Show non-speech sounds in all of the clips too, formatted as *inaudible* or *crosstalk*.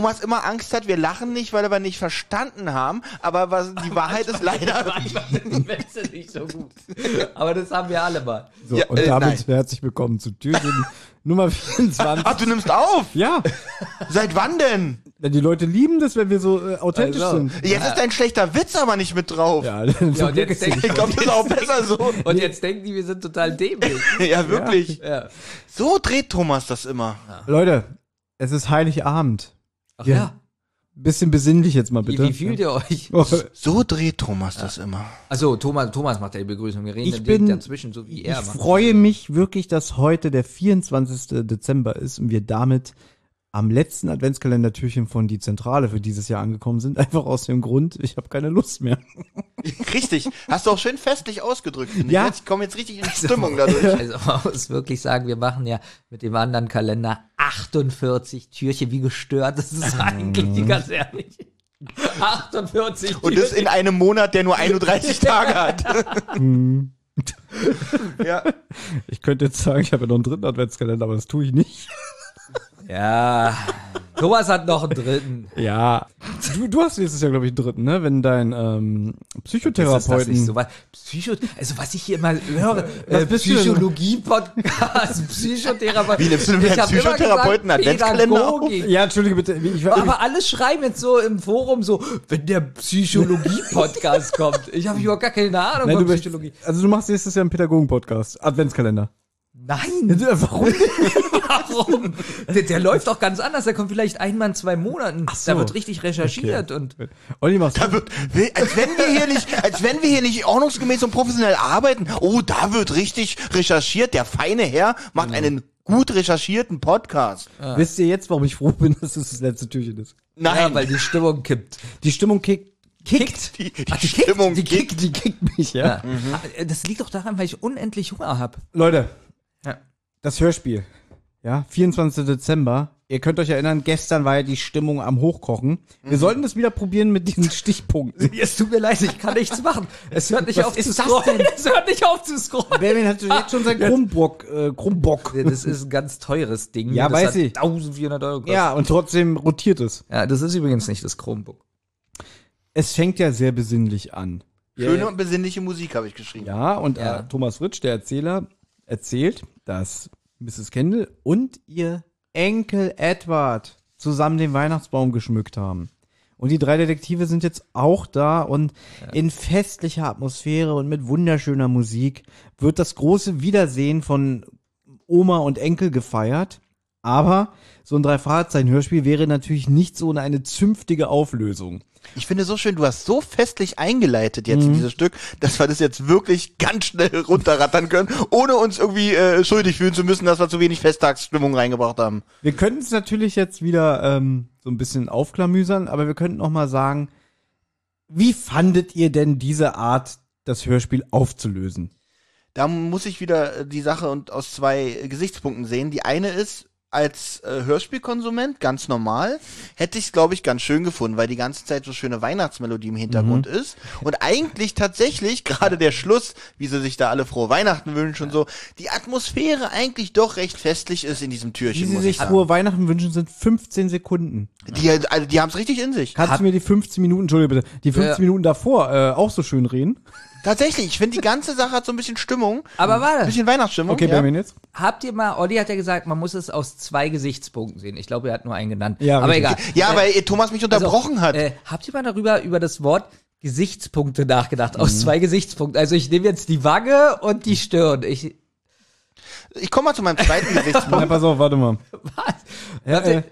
Thomas immer Angst hat, wir lachen nicht, weil wir nicht verstanden haben, aber was, die *laughs* Wahrheit ist leider. Die nicht so gut. Aber das haben wir alle mal. So, Ja, und äh, damit nein. herzlich willkommen zu Türchen *laughs* Nummer 24. Ach, du nimmst auf! Ja, Seit wann denn? denn die Leute lieben das, wenn wir so äh, authentisch Also. sind. Jetzt ist dein schlechter Witz aber nicht mit drauf. Ja, *laughs* Ja, und Glück jetzt denken, Ich glaube, das ist auch besser so. und jetzt denken die, wir sind total dämlich. Ja, wirklich. Ja. So dreht Thomas das immer. Leute, es ist Heiligabend. Ach Ja. ja. Bisschen besinnlich jetzt mal Wie, bitte. wie fühlt ihr euch? Oh, So dreht Thomas das immer. Also Thomas, Thomas macht ja die Begrüßung. Wir reden Ich bin- dazwischen, so wie ich er macht. freue mich wirklich, dass heute der 24. Dezember ist und wir damit am letzten Adventskalendertürchen von die Zentrale für dieses Jahr angekommen sind. *laughs* Einfach aus dem Grund, ich habe keine Lust mehr. *laughs* Richtig. Hast du auch schön festlich ausgedrückt. Ja. Ich, Jetzt- ich komme jetzt richtig in Stimmung dadurch. *laughs* Also man muss wirklich sagen, wir machen ja mit dem anderen Kalender 48 Türchen wie gestört. Das ist eigentlich, ganz ehrlich. 48 Und das in einem Monat, der nur 31 Tage hat. ja. Ich könnte jetzt sagen, ich habe ja noch einen dritten Adventskalender, aber das tue ich nicht. Ja. Thomas hat noch einen dritten. Ja. Du, du hast nächstes Jahr, glaube ich, einen dritten, ne? Wenn dein ähm, Das ist das Psychotherapeuten. nicht so was. Psycho, also was ich hier mal höre, äh, bist? Psychologie-Podcast, *laughs* Psychotherapeut. Wie nimmst du denn Ich immer Psychotherapeuten Adventskalender auf? Ja, entschuldige bitte. Ich, war, Aber alle schreiben jetzt so im Forum so, wenn der Psychologie-Podcast kommt. Ich habe überhaupt gar keine Ahnung Nein, von Psychologie. also du machst nächstes Jahr einen Pädagogen-Podcast. Adventskalender. Nein, Warum? *laughs* warum? Der, der läuft doch ganz anders. Der kommt vielleicht einmal in zwei Monaten. so. Da wird richtig recherchiert und Olli, machst Da wird, als wenn wir hier nicht, als wenn wir hier nicht ordnungsgemäß und professionell arbeiten. Oh, da wird richtig recherchiert. Der feine Herr macht einen gut recherchierten Podcast. Wisst ihr jetzt, warum ich froh bin, dass es das letzte Türchen ist? Nein, ja, weil die Stimmung kippt. Die Stimmung kickt. Kickt. die, die Ach, die Stimmung Die geht. kickt, die kickt mich, ja. Ja. Das liegt doch daran, weil ich unendlich Hunger habe. Leute. Das Hörspiel. Ja, 24. Dezember. Ihr könnt euch erinnern, gestern war ja die Stimmung am Hochkochen. Wir sollten das wieder probieren mit diesen Stichpunkten. *laughs* Es tut mir leid, ich kann nichts machen. Es hört nicht Was auf ist zu das scrollen. denn? *laughs* Es hört nicht auf zu scrollen. Benjamin hat jetzt schon sein *laughs* Krummbock, äh, Krummbock. Ja, Das ist ein ganz teures Ding. Ja, das weiß hat ich. 1400 Euro gekostet. Ja, und trotzdem rotiert es. ja, das ist übrigens nicht das Chromebook. Es fängt ja sehr besinnlich an. Schöne und besinnliche Musik habe ich geschrieben. Ja, und Ja. Äh, Thomas Fritsch, der Erzähler, erzählt, dass Mrs. Kendall und ihr Enkel Edward zusammen den Weihnachtsbaum geschmückt haben. Und die drei Detektive sind jetzt auch da und in festlicher Atmosphäre und mit wunderschöner Musik wird das große Wiedersehen von Oma und Enkel gefeiert. Aber so ein Drei-Fahrzeichen-Hörspiel wäre natürlich nicht so eine zünftige Auflösung. Ich finde so schön, du hast so festlich eingeleitet jetzt Mhm. in dieses Stück, dass wir das jetzt wirklich ganz schnell *laughs* runterrattern können, ohne uns irgendwie äh, schuldig fühlen zu müssen, dass wir zu wenig Festtagsstimmung reingebracht haben. Wir könnten es natürlich jetzt wieder ähm, so ein bisschen aufklamüsern, aber wir könnten noch mal sagen, wie fandet ihr denn diese Art, das Hörspiel aufzulösen? Da muss ich wieder äh, die Sache und aus zwei Gesichtspunkten sehen. Die eine ist, als äh, Hörspielkonsument, ganz normal, hätte ich es, glaube ich, ganz schön gefunden, weil die ganze Zeit so schöne Weihnachtsmelodie im Hintergrund ist. Und eigentlich tatsächlich, *laughs* gerade der Schluss, wie sie sich da alle frohe Weihnachten wünschen und so, die Atmosphäre eigentlich doch recht festlich ist in diesem Wie Türchen, sie muss sich frohe Weihnachten wünschen, sind 15 Sekunden. Die, also, die haben es richtig in sich. Kannst du mir die 15 Minuten, Entschuldige bitte, die 15 Ja. Minuten davor äh, auch so schön reden? Tatsächlich, ich finde, die ganze Sache hat so ein bisschen Stimmung. Aber Ein warte, bisschen Weihnachtsstimmung. Okay, ja. Benjamin jetzt? habt ihr mal, Olli hat ja gesagt, man muss es aus zwei Gesichtspunkten sehen. Ich glaube, er hat nur einen genannt. Ja, aber richtig. egal. Ja, Äh, weil äh, Thomas mich unterbrochen also, hat. Äh, habt ihr mal darüber, über das Wort Gesichtspunkte nachgedacht? Aus Mhm. zwei Gesichtspunkten. Also ich nehme jetzt die Wange und die Stirn. Ich, Ich komme mal zu meinem zweiten *laughs* Ja, Gesichtspunkt. pass auf, warte mal. was? Warte. äh,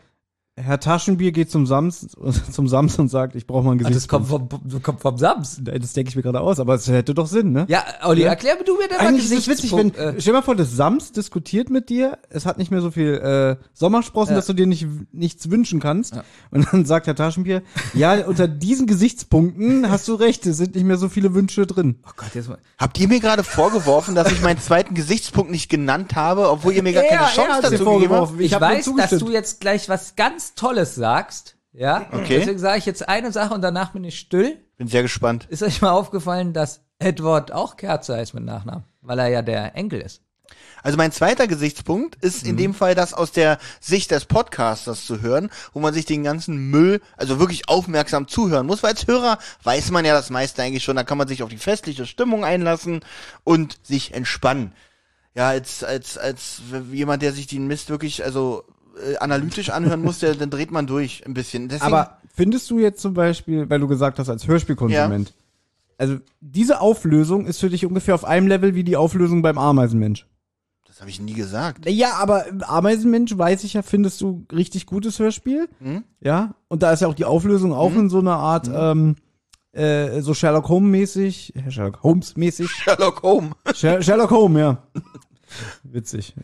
Herr Taschenbier geht zum Sams, *laughs* zum Sams und sagt, ich brauche mal ein Ah, das kommt vom, das kommt vom Sams. Das denke ich mir gerade aus, aber es hätte doch Sinn, ne? Ja, Olli, Ja. erklär mir du mir da mal Eigentlich ist es witzig, wenn, äh, stell dir mal vor, das Sams diskutiert mit dir, es hat nicht mehr so viel äh, Sommersprossen, Ja. dass du dir nicht, nichts wünschen kannst. Ja. Und dann sagt Herr Taschenbier, ja, unter diesen Gesichtspunkten hast du recht, es sind nicht mehr so viele Wünsche drin. oh Gott, jetzt mal. Habt ihr mir gerade vorgeworfen, dass ich meinen zweiten Gesichtspunkt nicht genannt habe, obwohl ihr mir gar keine Chance dazu gegeben habt? Ich, hab nur weiß, dass du jetzt gleich was ganz Tolles sagst. Ja, Okay. deswegen sage ich jetzt eine Sache und danach bin ich still. Bin sehr gespannt. Ist euch mal aufgefallen, dass Edward auch Kerze heißt mit Nachnamen? Weil er ja der Enkel ist. Also mein zweiter Gesichtspunkt ist in dem Fall das aus der Sicht des Podcasters zu hören, wo man sich den ganzen Müll, also wirklich aufmerksam zuhören muss, weil als Hörer weiß man ja das meiste eigentlich schon, da kann man sich auf die festliche Stimmung einlassen und sich entspannen. Ja, als, als, als jemand, der sich den Mist wirklich, also äh, analytisch anhören muss, der, dann dreht man durch ein bisschen. Deswegen, Aber findest du jetzt zum Beispiel, weil du gesagt hast, als Hörspielkonsument, also diese Auflösung ist für dich ungefähr auf einem Level wie die Auflösung beim Ameisenmensch. das habe ich nie gesagt. Ja, aber Ameisenmensch weiß ich ja, findest du richtig gutes Hörspiel. Hm? Ja, und da ist ja auch die Auflösung auch in so einer Art, ähm, äh, so Sherlock Holmes mäßig, Sherlock Holmes mäßig. *laughs* Sherlock Holmes. Sher Sherlock Holmes, ja. *laughs* Witzig,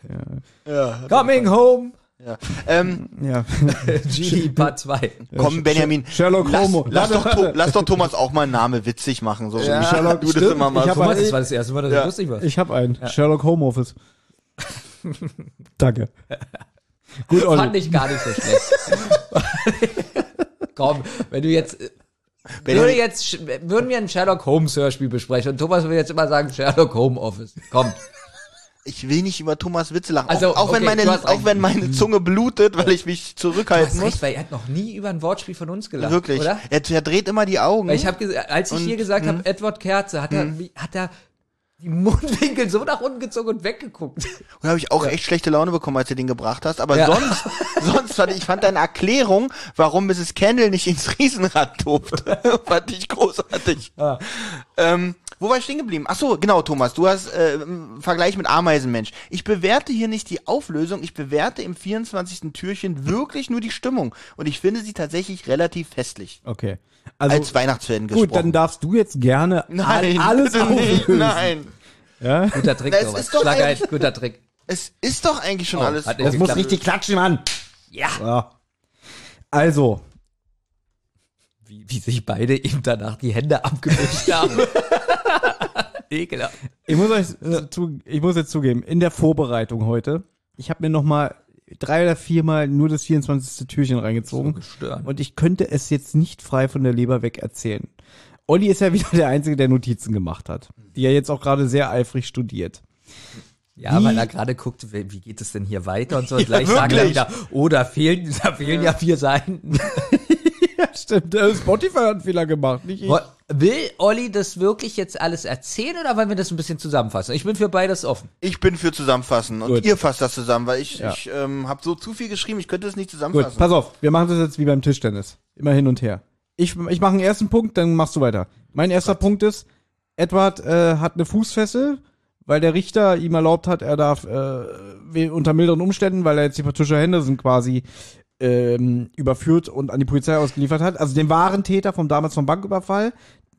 Ja. Coming home. Ja. Ähm, ja. *laughs* Genie Part 2. komm, Benjamin. Sherlock lass, Holmes. lass, doch, To- lass doch Thomas auch mal einen Namen witzig machen, so Ja, wie Sherlock, du das immer Ich machst. hab Thomas, das war das erste Mal, dass Ja. du lustig warst. Ich habe einen. Sherlock Home Office. *laughs* Danke. Gut, Olli. Fand ich gar nicht so schlecht. *laughs* Komm, wenn du jetzt. Wenn Würde du- jetzt, würden wir ein Sherlock Holmes Hörspiel besprechen und Thomas würde jetzt immer sagen Sherlock Home Office. Komm. Ich will nicht über Thomas Witze lachen. Also, auch, auch, wenn okay, meine, du hast auch recht. wenn meine Zunge blutet, weil ich mich zurückhalten muss. recht, weil er hat noch nie über ein Wortspiel von uns gelacht. Wirklich. Oder? Er, er dreht immer die Augen. Weil ich habe, als ich Und- hier gesagt hm. habe, Edward Kerze, hat er, wie- hat er die Mundwinkel so nach unten gezogen und weggeguckt. Und habe ich auch echt schlechte Laune bekommen, als du den gebracht hast. Aber Ja. sonst, sonst fand ich, ich fand deine Erklärung, warum Mrs. Kendall nicht ins Riesenrad durfte, *laughs* fand ich großartig. Ja. Ähm, wo war ich stehen geblieben? Ach so, genau, Thomas. Du hast äh, im Vergleich mit Ameisenmensch. Ich bewerte hier nicht die Auflösung, ich bewerte im 24. Türchen wirklich nur die Stimmung. Und ich finde sie tatsächlich relativ festlich. Okay. Also, als Weihnachtsfan gesprochen. gut, dann darfst du jetzt gerne *laughs* Nein, all- alles auflösen. nein. Ja? Guter Trick, Thomas. ist doch Schlager, eigentlich- guter Trick. Es ist doch eigentlich schon Oh, alles. Das nicht muss geklappt. richtig klatschen, Mann. Ja. Ja. Also, Wie, wie sich beide ihm danach die Hände abgewischt haben. *laughs* Ekelhaft. ich muss euch äh, zu, ich muss jetzt zugeben, in der Vorbereitung heute, ich habe mir noch mal drei oder viermal nur das 24. Türchen reingezogen. gestört. Und ich könnte es jetzt nicht frei von der Leber weg erzählen. Olli ist ja wieder der Einzige, der Notizen gemacht hat, die er jetzt auch gerade sehr eifrig studiert. Ja, Wie- weil er gerade guckt, wie geht es denn hier weiter und so. Und *laughs* gleich Ja, sagen er wirklich. wieder, oh, da fehlen, da fehlen ja vier Seiten. *laughs* *laughs* Ja, stimmt. äh, Spotify hat einen Fehler gemacht, nicht ich. Will Olli das wirklich jetzt alles erzählen oder wollen wir das ein bisschen zusammenfassen? Ich bin für beides offen. Ich bin für zusammenfassen und Gut. ihr fasst das zusammen, weil ich, Ja. ich ähm, habe so zu viel geschrieben, ich könnte es nicht Gut, zusammenfassen. pass auf, wir machen das jetzt wie beim Tischtennis. Immer hin und her. Ich, ich mache einen ersten Punkt, dann machst du weiter. Mein erster Punkt ist, Edward äh, hat eine Fußfessel, weil der Richter ihm erlaubt hat, er darf äh, unter milderen Umständen, weil er jetzt die Patricia Henderson quasi ähm, überführt und an die Polizei ausgeliefert hat. Also den wahren Täter vom damals vom Banküberfall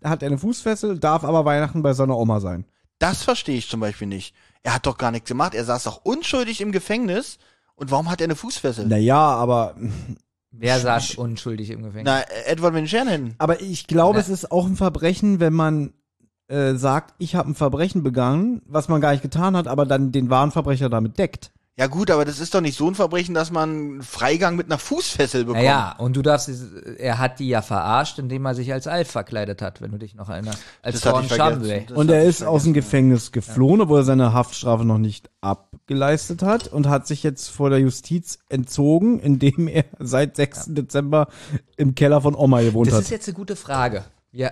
hat er eine Fußfessel, darf aber Weihnachten bei seiner Oma sein. Das verstehe ich zum Beispiel nicht. Er hat doch gar nichts gemacht. Er saß doch unschuldig im Gefängnis. Und warum hat er eine Fußfessel? Naja, aber *laughs* Wer saß unschuldig im Gefängnis? Na, Edward Winchernen. Aber ich glaube, Ja. es ist auch ein Verbrechen, wenn man äh, sagt, ich habe ein Verbrechen begangen, was man gar nicht getan hat, aber dann den wahren Verbrecher damit deckt. Ja gut, aber das ist doch nicht so ein Verbrechen, dass man Freigang mit einer Fußfessel bekommt. Naja, und du darfst, es- er hat die ja verarscht, indem er sich als Alf verkleidet hat, wenn du dich noch erinnerst. Als Das Thorn. Shumway. Das und er ist aus dem Gefängnis geflohen, obwohl er seine Haftstrafe noch nicht abgeleistet hat und hat sich jetzt vor der Justiz entzogen, *laughs* indem er seit 6. Dezember im Keller von Oma gewohnt Das hat. ist jetzt eine gute Frage. Ja,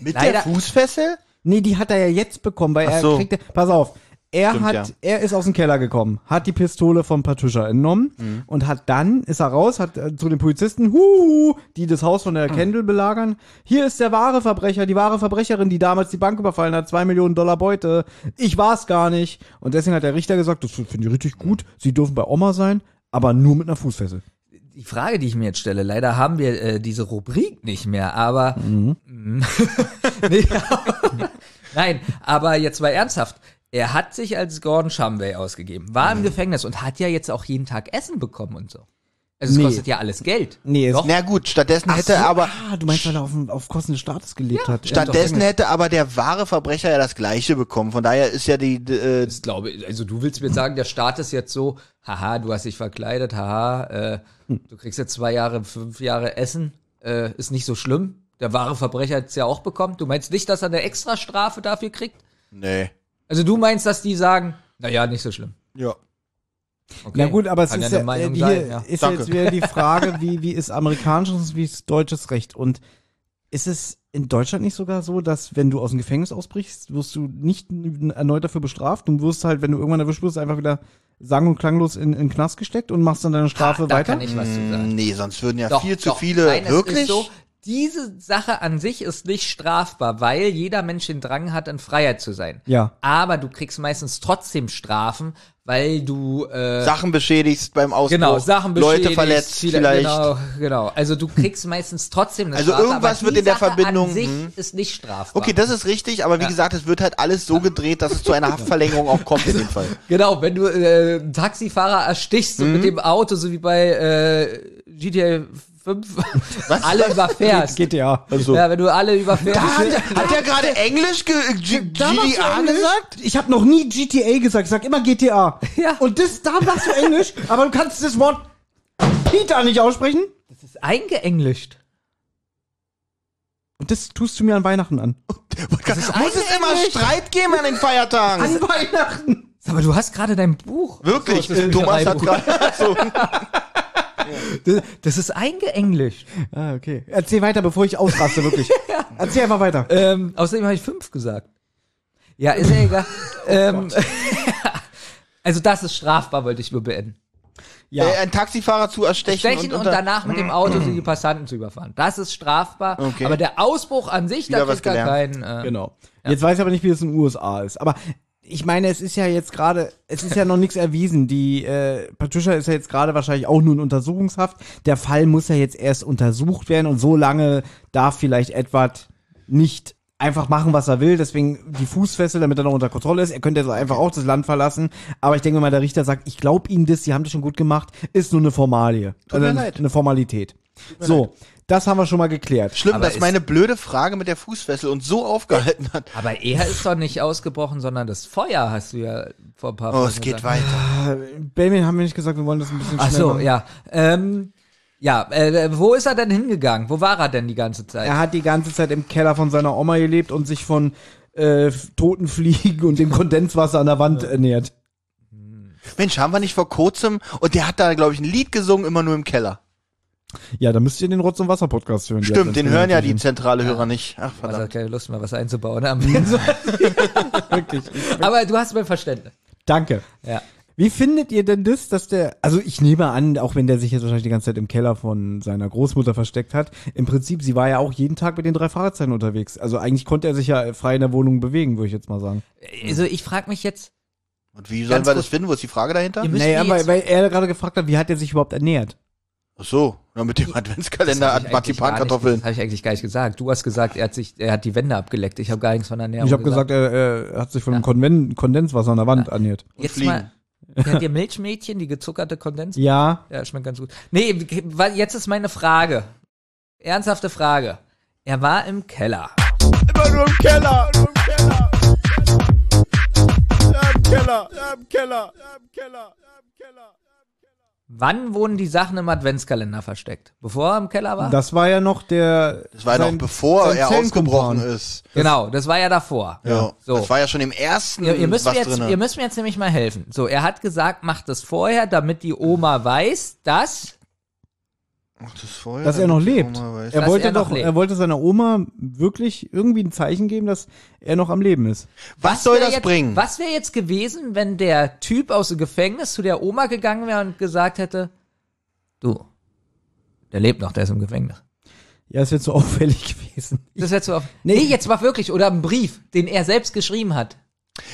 Mit leider, der Fußfessel? Nee, die hat er ja jetzt bekommen, weil Ach er so. kriegte, pass auf, er Stimmt, hat, ja. er ist aus dem Keller gekommen, hat die Pistole von Patricia entnommen Mhm. und hat dann, ist er raus, hat äh, zu den Polizisten, huhu, die das Haus von der Mhm. Kendall belagern, hier ist der wahre Verbrecher, die wahre Verbrecherin, die damals die Bank überfallen hat, zwei Millionen Dollar Beute, ich war's gar nicht. Und deswegen hat der Richter gesagt, das finde ich richtig gut, sie dürfen bei Oma sein, aber nur mit einer Fußfessel. die Frage, die ich mir jetzt stelle, leider haben wir äh, diese Rubrik nicht mehr, aber Mhm. *laughs* nee, *laughs* nein, aber jetzt mal ernsthaft. Er hat sich als Gordon Shumway ausgegeben, war Mhm. im Gefängnis und hat ja jetzt auch jeden Tag Essen bekommen und so. Also es Nee. kostet ja alles Geld. Nee, es- Doch. Na gut, stattdessen hätte so, aber ah, du meinst, weil er auf, auf Kosten des Staates gelebt hat. stattdessen hätte aber der wahre Verbrecher ja das gleiche bekommen. Von daher ist ja die äh, Ich glaube, also du willst mir sagen, der Staat ist jetzt so, haha, du hast dich verkleidet, haha, äh, du kriegst jetzt zwei Jahre, fünf Jahre Essen, äh, ist nicht so schlimm. Der wahre Verbrecher hat es ja auch bekommen. Du meinst nicht, dass er eine Extrastrafe dafür kriegt? nee. Also du meinst, dass die sagen, Naja, nicht so schlimm. Ja. Okay. Na gut, aber es Kann ist ja ja, äh, sein, hier ja. ist ja Danke. jetzt wieder die Frage, wie, wie ist amerikanisches und wie ist deutsches Recht? Und ist es in Deutschland nicht sogar so, dass wenn du aus dem Gefängnis ausbrichst, wirst du nicht erneut dafür bestraft? Du wirst halt, wenn du irgendwann erwischt wirst, einfach wieder sang- und klanglos in, in den Knast gesteckt und machst dann deine Strafe Ah, da weiter? kann ich was zu sagen. Nee, sonst würden ja Doch, viel zu doch. viele. Nein, es wirklich? Ist so, diese Sache an sich ist nicht strafbar, weil jeder Mensch den Drang hat, in Freiheit zu sein. Ja. Aber du kriegst meistens trotzdem Strafen, weil du äh, Sachen beschädigst beim Ausbruch. genau Sachen Leute beschädigst, verletzt viele- vielleicht. Genau, genau. Also du kriegst meistens trotzdem eine Also Strafe. irgendwas aber wird die in der Sache Verbindung- An sich hm. ist nicht strafbar. Okay, das ist richtig, aber wie Ja. gesagt, es wird halt alles so gedreht, dass es zu einer Haftverlängerung auch kommt in dem Fall. *laughs* Genau, wenn du äh, einen Taxifahrer erstichst Mhm. und mit dem Auto, so wie bei äh, GTA 5, *laughs* alle überfährst. GTA. Also, Ja, wenn du alle überfährst. hat, hat der gerade Englisch ge G Da Englisch? gesagt? Ich habe noch nie GTA gesagt, ich sag immer GTA. Ja. Und das, da machst du Englisch, aber du kannst das Wort Peter nicht aussprechen. Das ist eingeenglischt. Und das tust du mir an Weihnachten an. Muss es immer Streit geben an den Feiertagen? An Weihnachten. Aber du hast gerade dein Buch. Wirklich? So, das ist Thomas hat gerade. *laughs* Das, das ist eingeenglischt. Ah, okay. Erzähl weiter, bevor ich ausraste, wirklich. *laughs* Erzähl einfach weiter. Ähm, außerdem habe ich fünf gesagt. Ja, ist ja egal. *laughs* ähm, *laughs* also das ist strafbar, wollte ich nur beenden. Ja. Äh, ein Taxifahrer zu erstechen Stechen und, unter- danach mit dem Auto die Passanten zu überfahren. Das ist strafbar. Okay. Aber der Ausbruch an sich, Wieder da kriegt er keinen. Äh, Genau. Jetzt weiß ich aber nicht, wie es in den USA ist. Aber ich meine, es ist ja jetzt gerade, es ist ja noch nichts erwiesen. Die äh, Patricia ist ja jetzt gerade wahrscheinlich auch nur in Untersuchungshaft. Der Fall muss ja jetzt erst untersucht werden und so lange darf vielleicht Edward nicht einfach machen, was er will. Deswegen die Fußfessel, damit er noch unter Kontrolle ist. Er könnte jetzt einfach auch das Land verlassen. Aber ich denke mal, der Richter sagt, ich glaube Ihnen das, Sie haben das schon gut gemacht, ist nur eine Formalie. Tut mir Also leid. eine Formalität. So, das haben wir schon mal geklärt. Schlimm, Aber dass meine blöde Frage mit der Fußfessel uns so aufgehalten hat. Aber er ist doch nicht ausgebrochen, sondern das Feuer hast du ja vor ein paar Oh, Folgen es geht gesagt. weiter. Benjamin haben wir nicht gesagt, wir wollen das ein bisschen Ach so, machen. ja. Ähm, ja, äh, wo ist er denn hingegangen? Wo war er denn die ganze Zeit? Er hat die ganze Zeit im Keller von seiner Oma gelebt und sich von äh, toten Fliegen und dem Kondenswasser an der Wand ernährt. Mensch, haben wir nicht vor kurzem, und der hat da, glaube ich, ein Lied gesungen, immer nur im Keller. Ja, da müsst ihr den Rotz- und Wasser-Podcast hören. Stimmt, den hören ja die zentrale Hörer nicht. Ach, Also verdammt. hat keine Lust mehr, was einzubauen. *laughs* Haben. *laughs* Wirklich. Aber du hast mein Verständnis. Danke. Ja. Wie findet ihr denn das, dass der, also ich nehme an, auch wenn der sich jetzt wahrscheinlich die ganze Zeit im Keller von seiner Großmutter versteckt hat, im Prinzip, sie war ja auch jeden Tag mit den drei Fahrzeugen unterwegs. Also eigentlich konnte er sich ja frei in der Wohnung bewegen, würde ich jetzt mal sagen. Also ich frage mich jetzt, Und wie sollen Ganz wir das finden? Wo ist die Frage dahinter? Naja, weil, weil er gerade gefragt hat, wie hat er sich überhaupt ernährt? Ach so, na, mit dem Adventskalender nicht- Marzipankartoffeln. Das habe ich eigentlich gar nicht gesagt. Du hast gesagt, er hat sich, er hat die Wände abgeleckt. Ich habe gar nichts von Ernährung ich habe gesagt, er, er hat sich von dem Konven Kondenswasser an der Wand ernährt. Jetzt Fliegen. mal, kennt ihr Milchmädchen, die gezuckerte Kondens? Ja, Ja, schmeckt ganz gut. Nee, weil jetzt ist meine Frage. Ernsthafte Frage. Er war im Keller. Immer nur im Keller. Nur im Keller. Ja, im Keller. Ja, im Keller. Ja, im Keller. Ja, im Keller. Wann wurden die Sachen im Adventskalender versteckt? Bevor er im Keller war? das war ja noch der. Das war ja noch bevor er ausgebrochen ist. genau, das war ja davor. Ja. So. Das war ja schon im ersten Ihr, ihr, müsst mir was jetzt, drinne. ihr müsst mir jetzt nämlich mal helfen. So, er hat gesagt, macht das vorher, damit die Oma weiß, dass. Ach, das vorher, dass er noch lebt. Er Dass wollte er doch, lebt. er wollte seiner Oma wirklich irgendwie ein Zeichen geben, dass er noch am Leben ist. Was soll wär das jetzt, bringen? Was wäre jetzt gewesen, wenn der Typ aus dem Gefängnis zu der Oma gegangen wäre und gesagt hätte, du, der lebt noch, der ist im Gefängnis. Ja, es wird so *laughs* auffällig gewesen. Das wäre zu auf. Nee, jetzt war wirklich, oder ein Brief, den er selbst geschrieben hat.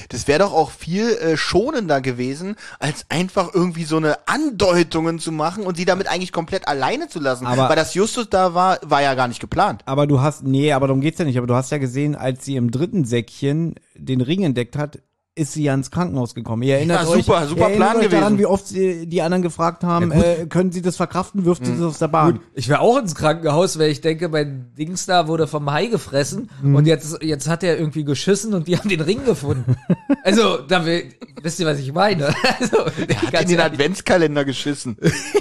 Das wäre doch auch viel äh, schonender gewesen, als einfach irgendwie so eine Andeutungen zu machen und sie damit eigentlich komplett alleine zu lassen. Aber- Weil das Justus da war, war ja gar nicht geplant. Aber du hast, nee, aber darum geht's ja nicht. Aber du hast ja gesehen, als sie im dritten Säckchen den Ring entdeckt hat, ist sie ja ins Krankenhaus gekommen. Ihr erinnert Ja, euch, super, super ihr erinnert Plan euch daran, gewesen. wie oft sie, die anderen gefragt haben, äh, können sie das verkraften, wirft sie das aus der Bahn. Ich wäre auch ins Krankenhaus, weil ich denke, mein Dings da wurde vom Hai gefressen Mhm. und jetzt, jetzt hat er irgendwie geschissen und die *laughs* haben den Ring gefunden. also, da will, wisst ihr, was ich meine? *laughs* Also, Hat in den ehrlich. Adventskalender geschissen.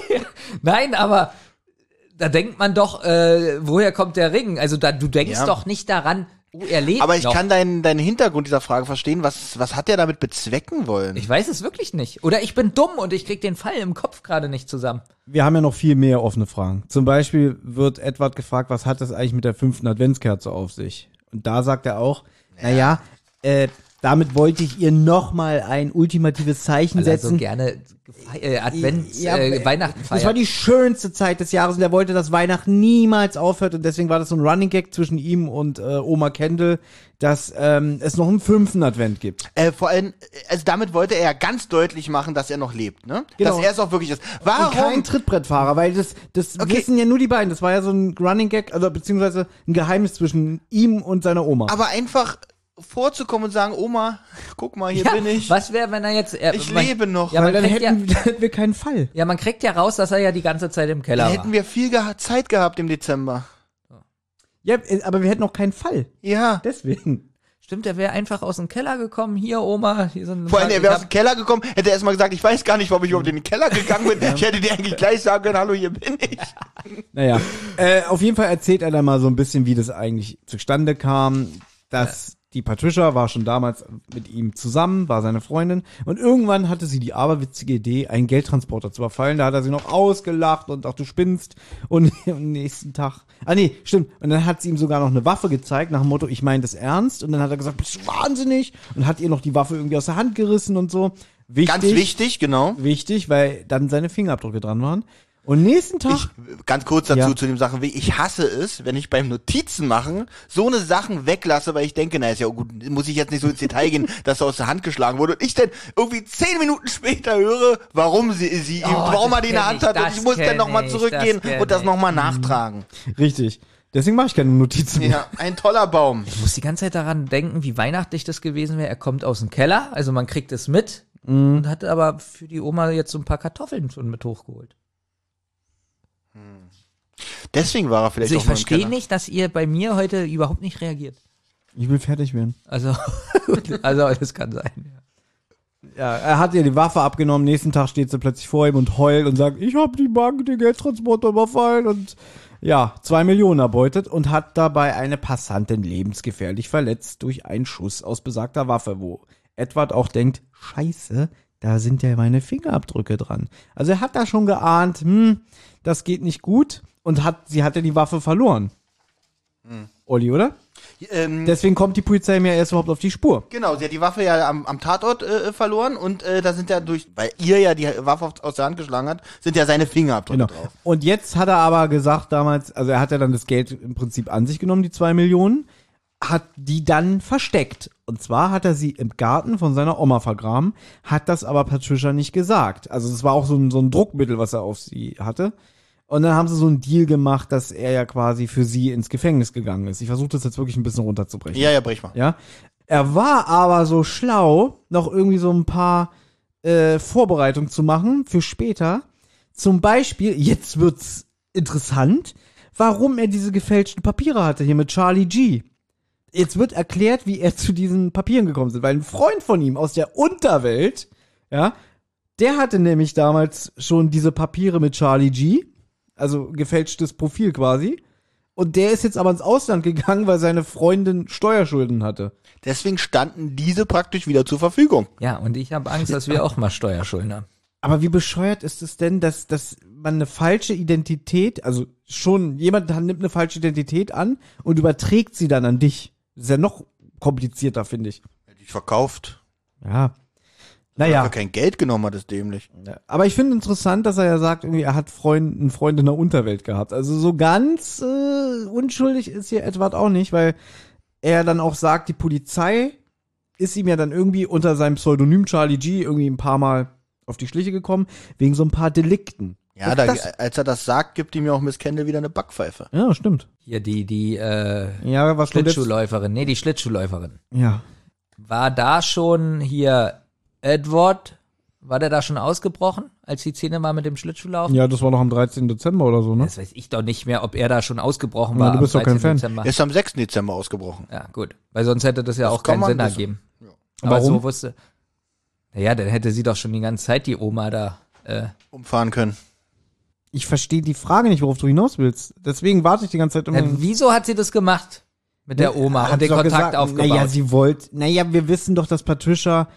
*laughs* Nein, aber da denkt man doch, äh, woher kommt der Ring? Also da, du denkst Ja. doch nicht daran, Oh, er lebt Aber ich noch. kann deinen, deinen Hintergrund dieser Frage verstehen. Was, was hat er damit bezwecken wollen? Ich weiß es wirklich nicht. Oder ich bin dumm und ich krieg den Fall im Kopf gerade nicht zusammen. Wir haben ja noch viel mehr offene Fragen. Zum Beispiel wird Edward gefragt, was hat das eigentlich mit der fünften Adventskerze auf sich? Und da sagt er auch, naja, äh, damit wollte ich ihr nochmal ein ultimatives Zeichen Weil er so setzen. gerne äh, Advents, Ja, äh, Weihnachten Das war die schönste Zeit des Jahres und er wollte, dass Weihnachten niemals aufhört und deswegen war das so ein Running Gag zwischen ihm und äh, Oma Kendall, dass ähm, es noch einen fünften Advent gibt. Äh, vor allem, äh, also damit wollte er ja ganz deutlich machen, dass er noch lebt, ne? Genau. Dass er es auch wirklich ist. Und Warum? kein Trittbrettfahrer, weil das, das Okay. wissen ja nur die beiden. Das war ja so ein Running Gag, also beziehungsweise ein Geheimnis zwischen ihm und seiner Oma. aber einfach vorzukommen und sagen, Oma, *laughs* guck mal, hier ja, bin ich. Was wäre, wenn er jetzt. Er, Ich man, lebe noch. Ja, man weil dann kriegt hätten, *laughs* dann hätten wir keinen Fall. Ja, man kriegt ja raus, dass er ja die ganze Zeit im Keller Dann war. hätten wir viel geha Zeit gehabt im Dezember. Ja, äh, aber wir hätten auch keinen Fall. Ja. Deswegen. Stimmt, er wäre einfach aus dem Keller gekommen. Hier, Oma, hier sind ein Vor allem, er wäre aus dem Keller gekommen, hätte er erstmal gesagt, ich weiß gar nicht, warum ich überhaupt in den Keller gegangen bin. *laughs* Ich hätte dir eigentlich gleich sagen können, hallo, hier bin ich. Naja, äh, auf jeden Fall erzählt er dann mal so ein bisschen, wie das eigentlich zustande kam, dass die Patricia war schon damals mit ihm zusammen, war seine Freundin und irgendwann hatte sie die aberwitzige Idee, einen Geldtransporter zu überfallen. Da hat er sie noch ausgelacht und ach, du spinnst und *laughs* am nächsten Tag, ah nee, stimmt, und dann hat sie ihm sogar noch eine Waffe gezeigt nach dem Motto, ich meine das ernst und dann hat er gesagt, bist du wahnsinnig und hat ihr noch die Waffe irgendwie aus der Hand gerissen und so. Wichtig, Ganz wichtig, genau. wichtig, weil dann seine Fingerabdrücke dran waren. Und nächsten Tag Ich, ganz kurz dazu Ja. zu dem Sachen, wie ich hasse es, wenn ich beim Notizen machen so eine Sachen weglasse, weil ich denke, na ist ja gut, muss ich jetzt nicht so ins Detail gehen, *laughs* dass er aus der Hand geschlagen wurde und ich dann irgendwie zehn Minuten später höre, warum sie, sie ihm, Oh, warum das er die in der Hand ich, hat und ich muss dann nochmal zurückgehen das und das nochmal nachtragen. Richtig. Deswegen mache ich keine Notizen mehr. Ja, ein toller Baum. Ich muss die ganze Zeit daran denken, wie weihnachtlich das gewesen wäre. Er kommt aus dem Keller, also man kriegt es mit und hat aber für die Oma jetzt so ein paar Kartoffeln schon mit hochgeholt. Deswegen war er vielleicht Also ich verstehe nicht, dass ihr bei mir heute überhaupt nicht reagiert. Ich will fertig werden. Also, *laughs* also das kann sein. Ja. Ja, er hat ihr die Waffe abgenommen. Nächsten Tag steht sie plötzlich vor ihm und heult und sagt, ich habe die Bank, den Geldtransporter überfallen und ja, zwei Millionen erbeutet und hat dabei eine Passantin lebensgefährlich verletzt durch einen Schuss aus besagter Waffe, wo Edward auch denkt, scheiße, da sind ja meine Fingerabdrücke dran. Also er hat da schon geahnt, hm, das geht nicht gut und hat, sie hatte die Waffe verloren. Olli, oder? Ähm, Deswegen kommt die Polizei mir erst überhaupt auf die Spur. Genau, sie hat die Waffe ja am, am Tatort äh, verloren und äh, da sind ja durch, weil ihr ja die Waffe aus der Hand geschlagen hat, sind ja seine Fingerabdrücke Genau. drauf. Und jetzt hat er aber gesagt damals, also er hat ja dann das Geld im Prinzip an sich genommen, die zwei Millionen, hat die dann versteckt. Und zwar hat er sie im Garten von seiner Oma vergraben, hat das aber Patricia nicht gesagt. Also es war auch so ein, so ein Druckmittel, was er auf sie hatte. Und dann haben sie so einen Deal gemacht, dass er ja quasi für sie ins Gefängnis gegangen ist. Ich versuche das jetzt wirklich ein bisschen runterzubrechen. Ja, ja, brich mal. Ja. Er war aber so schlau, noch irgendwie so ein paar äh, Vorbereitungen zu machen für später. Zum Beispiel, jetzt wird's interessant, warum er diese gefälschten Papiere hatte hier mit Charlie G. Jetzt wird erklärt, wie er zu diesen Papieren gekommen ist, weil ein Freund von ihm aus der Unterwelt, ja, der hatte nämlich damals schon diese Papiere mit Charlie G, also gefälschtes Profil quasi. Und der ist jetzt aber ins Ausland gegangen, weil seine Freundin Steuerschulden hatte. Deswegen standen diese praktisch wieder zur Verfügung. ja, und ich habe Angst, dass wir auch mal Steuerschulden haben. Aber wie bescheuert ist es denn, dass, dass man eine falsche Identität, also schon jemand nimmt eine falsche Identität an und überträgt sie dann an dich. Ist ja noch komplizierter, finde ich. Hätte ich verkauft. Ja. Ja. Naja, kein Geld genommen hat, ist dämlich. aber ich finde interessant, dass er ja sagt, irgendwie, er hat Freund, einen Freund in der Unterwelt gehabt. Also so ganz äh, unschuldig ist hier Edward auch nicht, weil er dann auch sagt, die Polizei ist ihm ja dann irgendwie unter seinem Pseudonym Charlie G irgendwie ein paar Mal auf die Schliche gekommen, wegen so ein paar Delikten. Ja, da, das- als er das sagt, gibt ihm ja auch Miss Kendall wieder eine Backpfeife. Ja, stimmt. Hier die, die äh, Ja, was Schlittschuhläuferin, nee, die Schlittschuhläuferin. Ja. War da schon hier Edward, war der da schon ausgebrochen, als die Szene war mit dem Schlittschuhlaufen? Ja, das war noch am 13. Dezember oder so, ne? Das weiß ich doch nicht mehr, ob er da schon ausgebrochen Ja, war du bist am doch kein 13. Fan. Dezember. Er ist am 6. Dezember ausgebrochen. Ja, gut. Weil sonst hätte das ja Das auch keinen Sinn wissen. ergeben. Ja. Aber Warum? so wusste. Naja, dann hätte sie doch schon die ganze Zeit die Oma da. Äh, Umfahren können. Ich verstehe die Frage nicht, worauf du hinaus willst. Deswegen warte ich die ganze Zeit immer. äh, wieso hat sie das gemacht? mit der Oma Hat den Kontakt gesagt, aufgebaut. Naja, sie wollte, naja, wir wissen doch, dass Patricia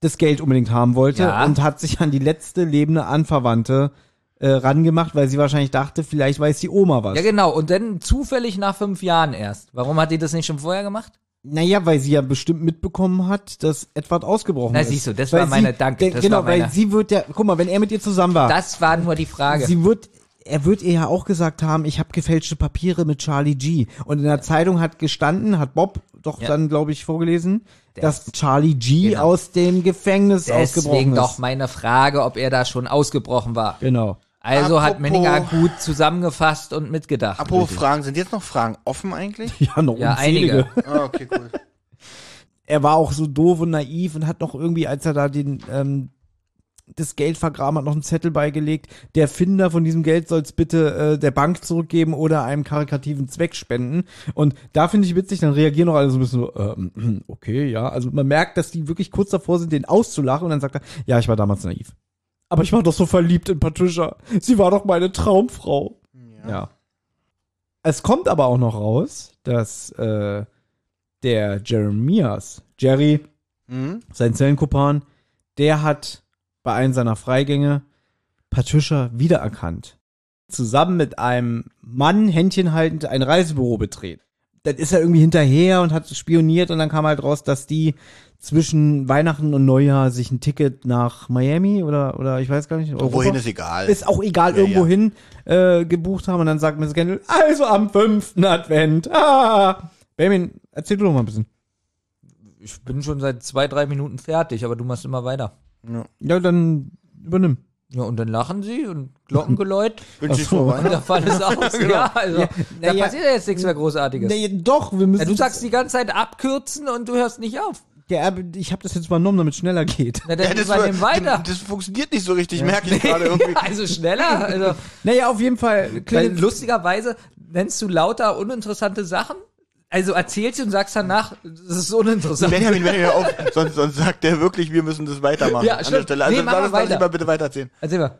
das Geld unbedingt haben wollte Ja. und hat sich an die letzte lebende Anverwandte äh, rangemacht, weil sie wahrscheinlich dachte, vielleicht weiß die Oma was. ja, genau. Und dann zufällig nach fünf Jahren erst. Warum hat die das nicht schon vorher gemacht? Naja, weil sie ja bestimmt mitbekommen hat, dass Edward ausgebrochen Na, ist. siehst du, das Weil war meine- sie, danke, der- das genau, war meine- weil sie wird ja, guck mal, wenn er mit ihr zusammen war, Das war nur die Frage. sie wird, er wird ihr ja auch gesagt haben, ich habe gefälschte Papiere mit Charlie G. Und in der Zeitung hat gestanden, hat Bob doch Ja. dann, glaube ich, vorgelesen, dass Charlie G Genau. aus dem Gefängnis ausgebrochen Deswegen ist. doch meine Frage, ob er da schon ausgebrochen war. Genau. Also hat Apropos- Menninger gut zusammengefasst und mitgedacht. Apropos Fragen, sind jetzt noch Fragen offen eigentlich? *laughs* Ja, noch Ja, unzählige. einige. Ah, okay, cool. *laughs* Er war auch so doof und naiv und hat noch irgendwie, als er da den, ähm, das Geld vergraben hat, noch einen Zettel beigelegt. Der Finder von diesem Geld soll es bitte äh, der Bank zurückgeben oder einem karikativen Zweck spenden. Und da finde ich witzig, dann reagieren noch alle so ein bisschen so, ähm, *clears throat* okay, ja. Also man merkt, dass die wirklich kurz davor sind, den auszulachen und dann sagt er, ja, ich war damals naiv. Aber ich war doch so verliebt in Patricia. Sie war doch meine Traumfrau. Ja. Es kommt aber auch noch raus, dass äh, der Jeremias, Jerry, Mhm. sein Zellenkumpan, der hat bei einem seiner Freigänge Patricia wiedererkannt. Zusammen mit einem Mann, Händchen haltend, ein Reisebüro betreten. Dann ist er irgendwie hinterher und hat spioniert und dann kam halt raus, dass die zwischen Weihnachten und Neujahr sich ein Ticket nach Miami oder, oder ich weiß gar nicht, Europa, Wohin ist egal. ist auch egal, Ja, irgendwo ja. hin äh, gebucht haben und dann sagt Miss Kendall, also am fünften Advent. Ah. Benjamin, erzähl du doch mal ein bisschen. Ich bin schon seit zwei, drei Minuten fertig, aber du machst immer weiter. ja. Ja, dann übernimm. Ja, und dann lachen sie und Glockengeläut *laughs* Wünsche ich so. frohe und da fallen es *laughs* aus. Ja, also, Ja, da na ja. passiert ja jetzt nichts mehr Großartiges. Nee, doch, wir müssen. ja, du sagst die ganze Zeit abkürzen und du hörst nicht auf. ja, ich habe das jetzt übernommen, damit es schneller geht. Na, dann Ja, das, übernehmen weiter. das funktioniert nicht so richtig, merke ich gerade irgendwie. *laughs* also schneller. Also, Naja, auf jeden Fall. lustigerweise nennst du lauter uninteressante Sachen. Also erzählst du und sagst danach, das ist uninteressant. Benjamin, Benjamin, auf, sonst, sonst sagt der wirklich, wir müssen das weitermachen. Ja, an der stimmt. Stelle. Also Nee, mach mal lass weiter. lieber bitte weitererzählen. Erzähl mal.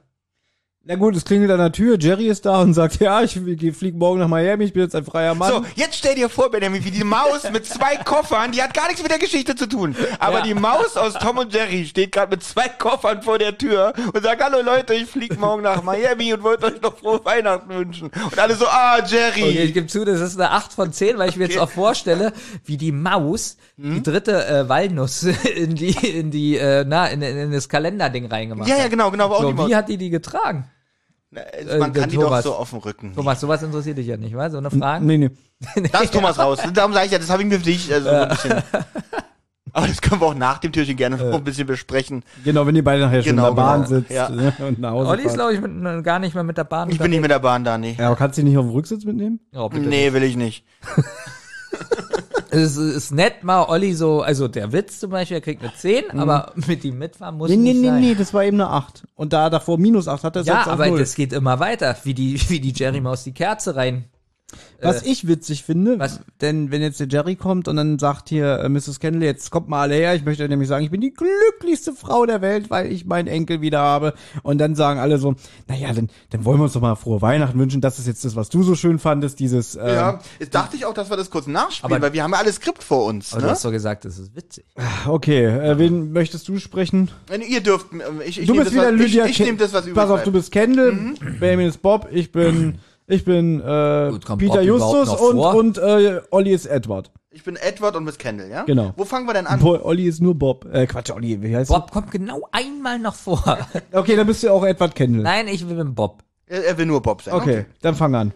Na gut, es klingelt an der Tür. Jerry ist da und sagt, *laughs* ja, ich fliege morgen nach Miami. Ich bin jetzt ein freier Mann. So, jetzt stell dir vor, Benjamin, wie die Maus mit zwei Koffern, die hat gar nichts mit der Geschichte zu tun. Aber Ja. die Maus aus Tom und Jerry steht gerade mit zwei Koffern vor der Tür und sagt, hallo Leute, ich fliege morgen nach Miami und wollte euch noch frohe Weihnachten wünschen. Und alle so, ah, Jerry. Okay, ich gebe zu, das ist eine 8 von 10, weil ich mir jetzt auch vorstelle, wie die Maus Hm? die dritte äh, Walnuss *laughs* in die, in die, äh, na, in, in das Kalenderding reingemacht ja, ja, hat. genau, genau, aber auch die So, Maus. wie hat die die getragen? Na, äh, Man der kann die Thomas. doch so auf dem Rücken. Thomas, sowas interessiert dich ja nicht, wa? So eine Frage? Nee, nee. *laughs* Da ist Thomas raus. Darum sage ich ja, das habe ich mir für dich also so ein bisschen. *laughs* Aber das können wir auch nach dem Türchen gerne noch ein bisschen besprechen. Genau, wenn ihr beide nachher schon Genau, in der Bahn genau. sitzt Ja. ne, und nach Hause Olli ist, glaube ich, mit, gar nicht mehr mit der Bahn. Ich bin nicht mit der Bahn da, nee. Ja, aber kannst du die nicht auf dem Rücksitz mitnehmen? Oh, Nee, will ich nicht. *laughs* Es ist nett mal Olli so, also der Witz zum Beispiel, er kriegt eine 10, aber mit ihm mitfahren muss Nee, nee, nicht nee, sein. nee, das war eben eine 8. Und da davor minus 8 hat er Ja, jetzt auf aber null. das geht immer weiter, wie die, wie die Jerry Maus die Kerze rein. Was ich witzig finde, was? denn wenn jetzt der Jerry kommt und dann sagt hier äh, Mrs. Kendall, jetzt kommt mal alle her, ich möchte nämlich sagen, ich bin die glücklichste Frau der Welt, weil ich meinen Enkel wieder habe. Und dann sagen alle so, naja, dann, dann wollen wir uns doch mal frohe Weihnachten wünschen. Das ist jetzt das, was du so schön fandest, dieses, äh, Ja, jetzt dachte ich auch, dass wir das kurz nachspielen, Aber- weil wir haben ja alles Skript vor uns. Aber du Ne? hast doch gesagt, das ist witzig. okay, äh, wen möchtest du sprechen? Wenn ihr dürft, ähm, ich, ich du nehme bist das, wieder was, Lydia ich, nehme das, was übrig Pass auf, bleibt. du bist Kendall, Benjamin ist Bob, ich bin, *clears throat* ich bin äh, Gut, kommt Peter Bob überhaupt Justus noch und, vor? und äh, Olli ist Edward. Ich bin Edward und Miss Kendall, ja? Genau. Wo fangen wir denn an? Boah, Olli ist nur Bob. Äh, Quatsch, Olli, wie heißt Bob kommt genau einmal noch vor. *laughs* Okay, dann bist du auch Edward Kendall. Nein, ich will mit Bob. Er, er will nur Bob sein. Okay, dann fang an.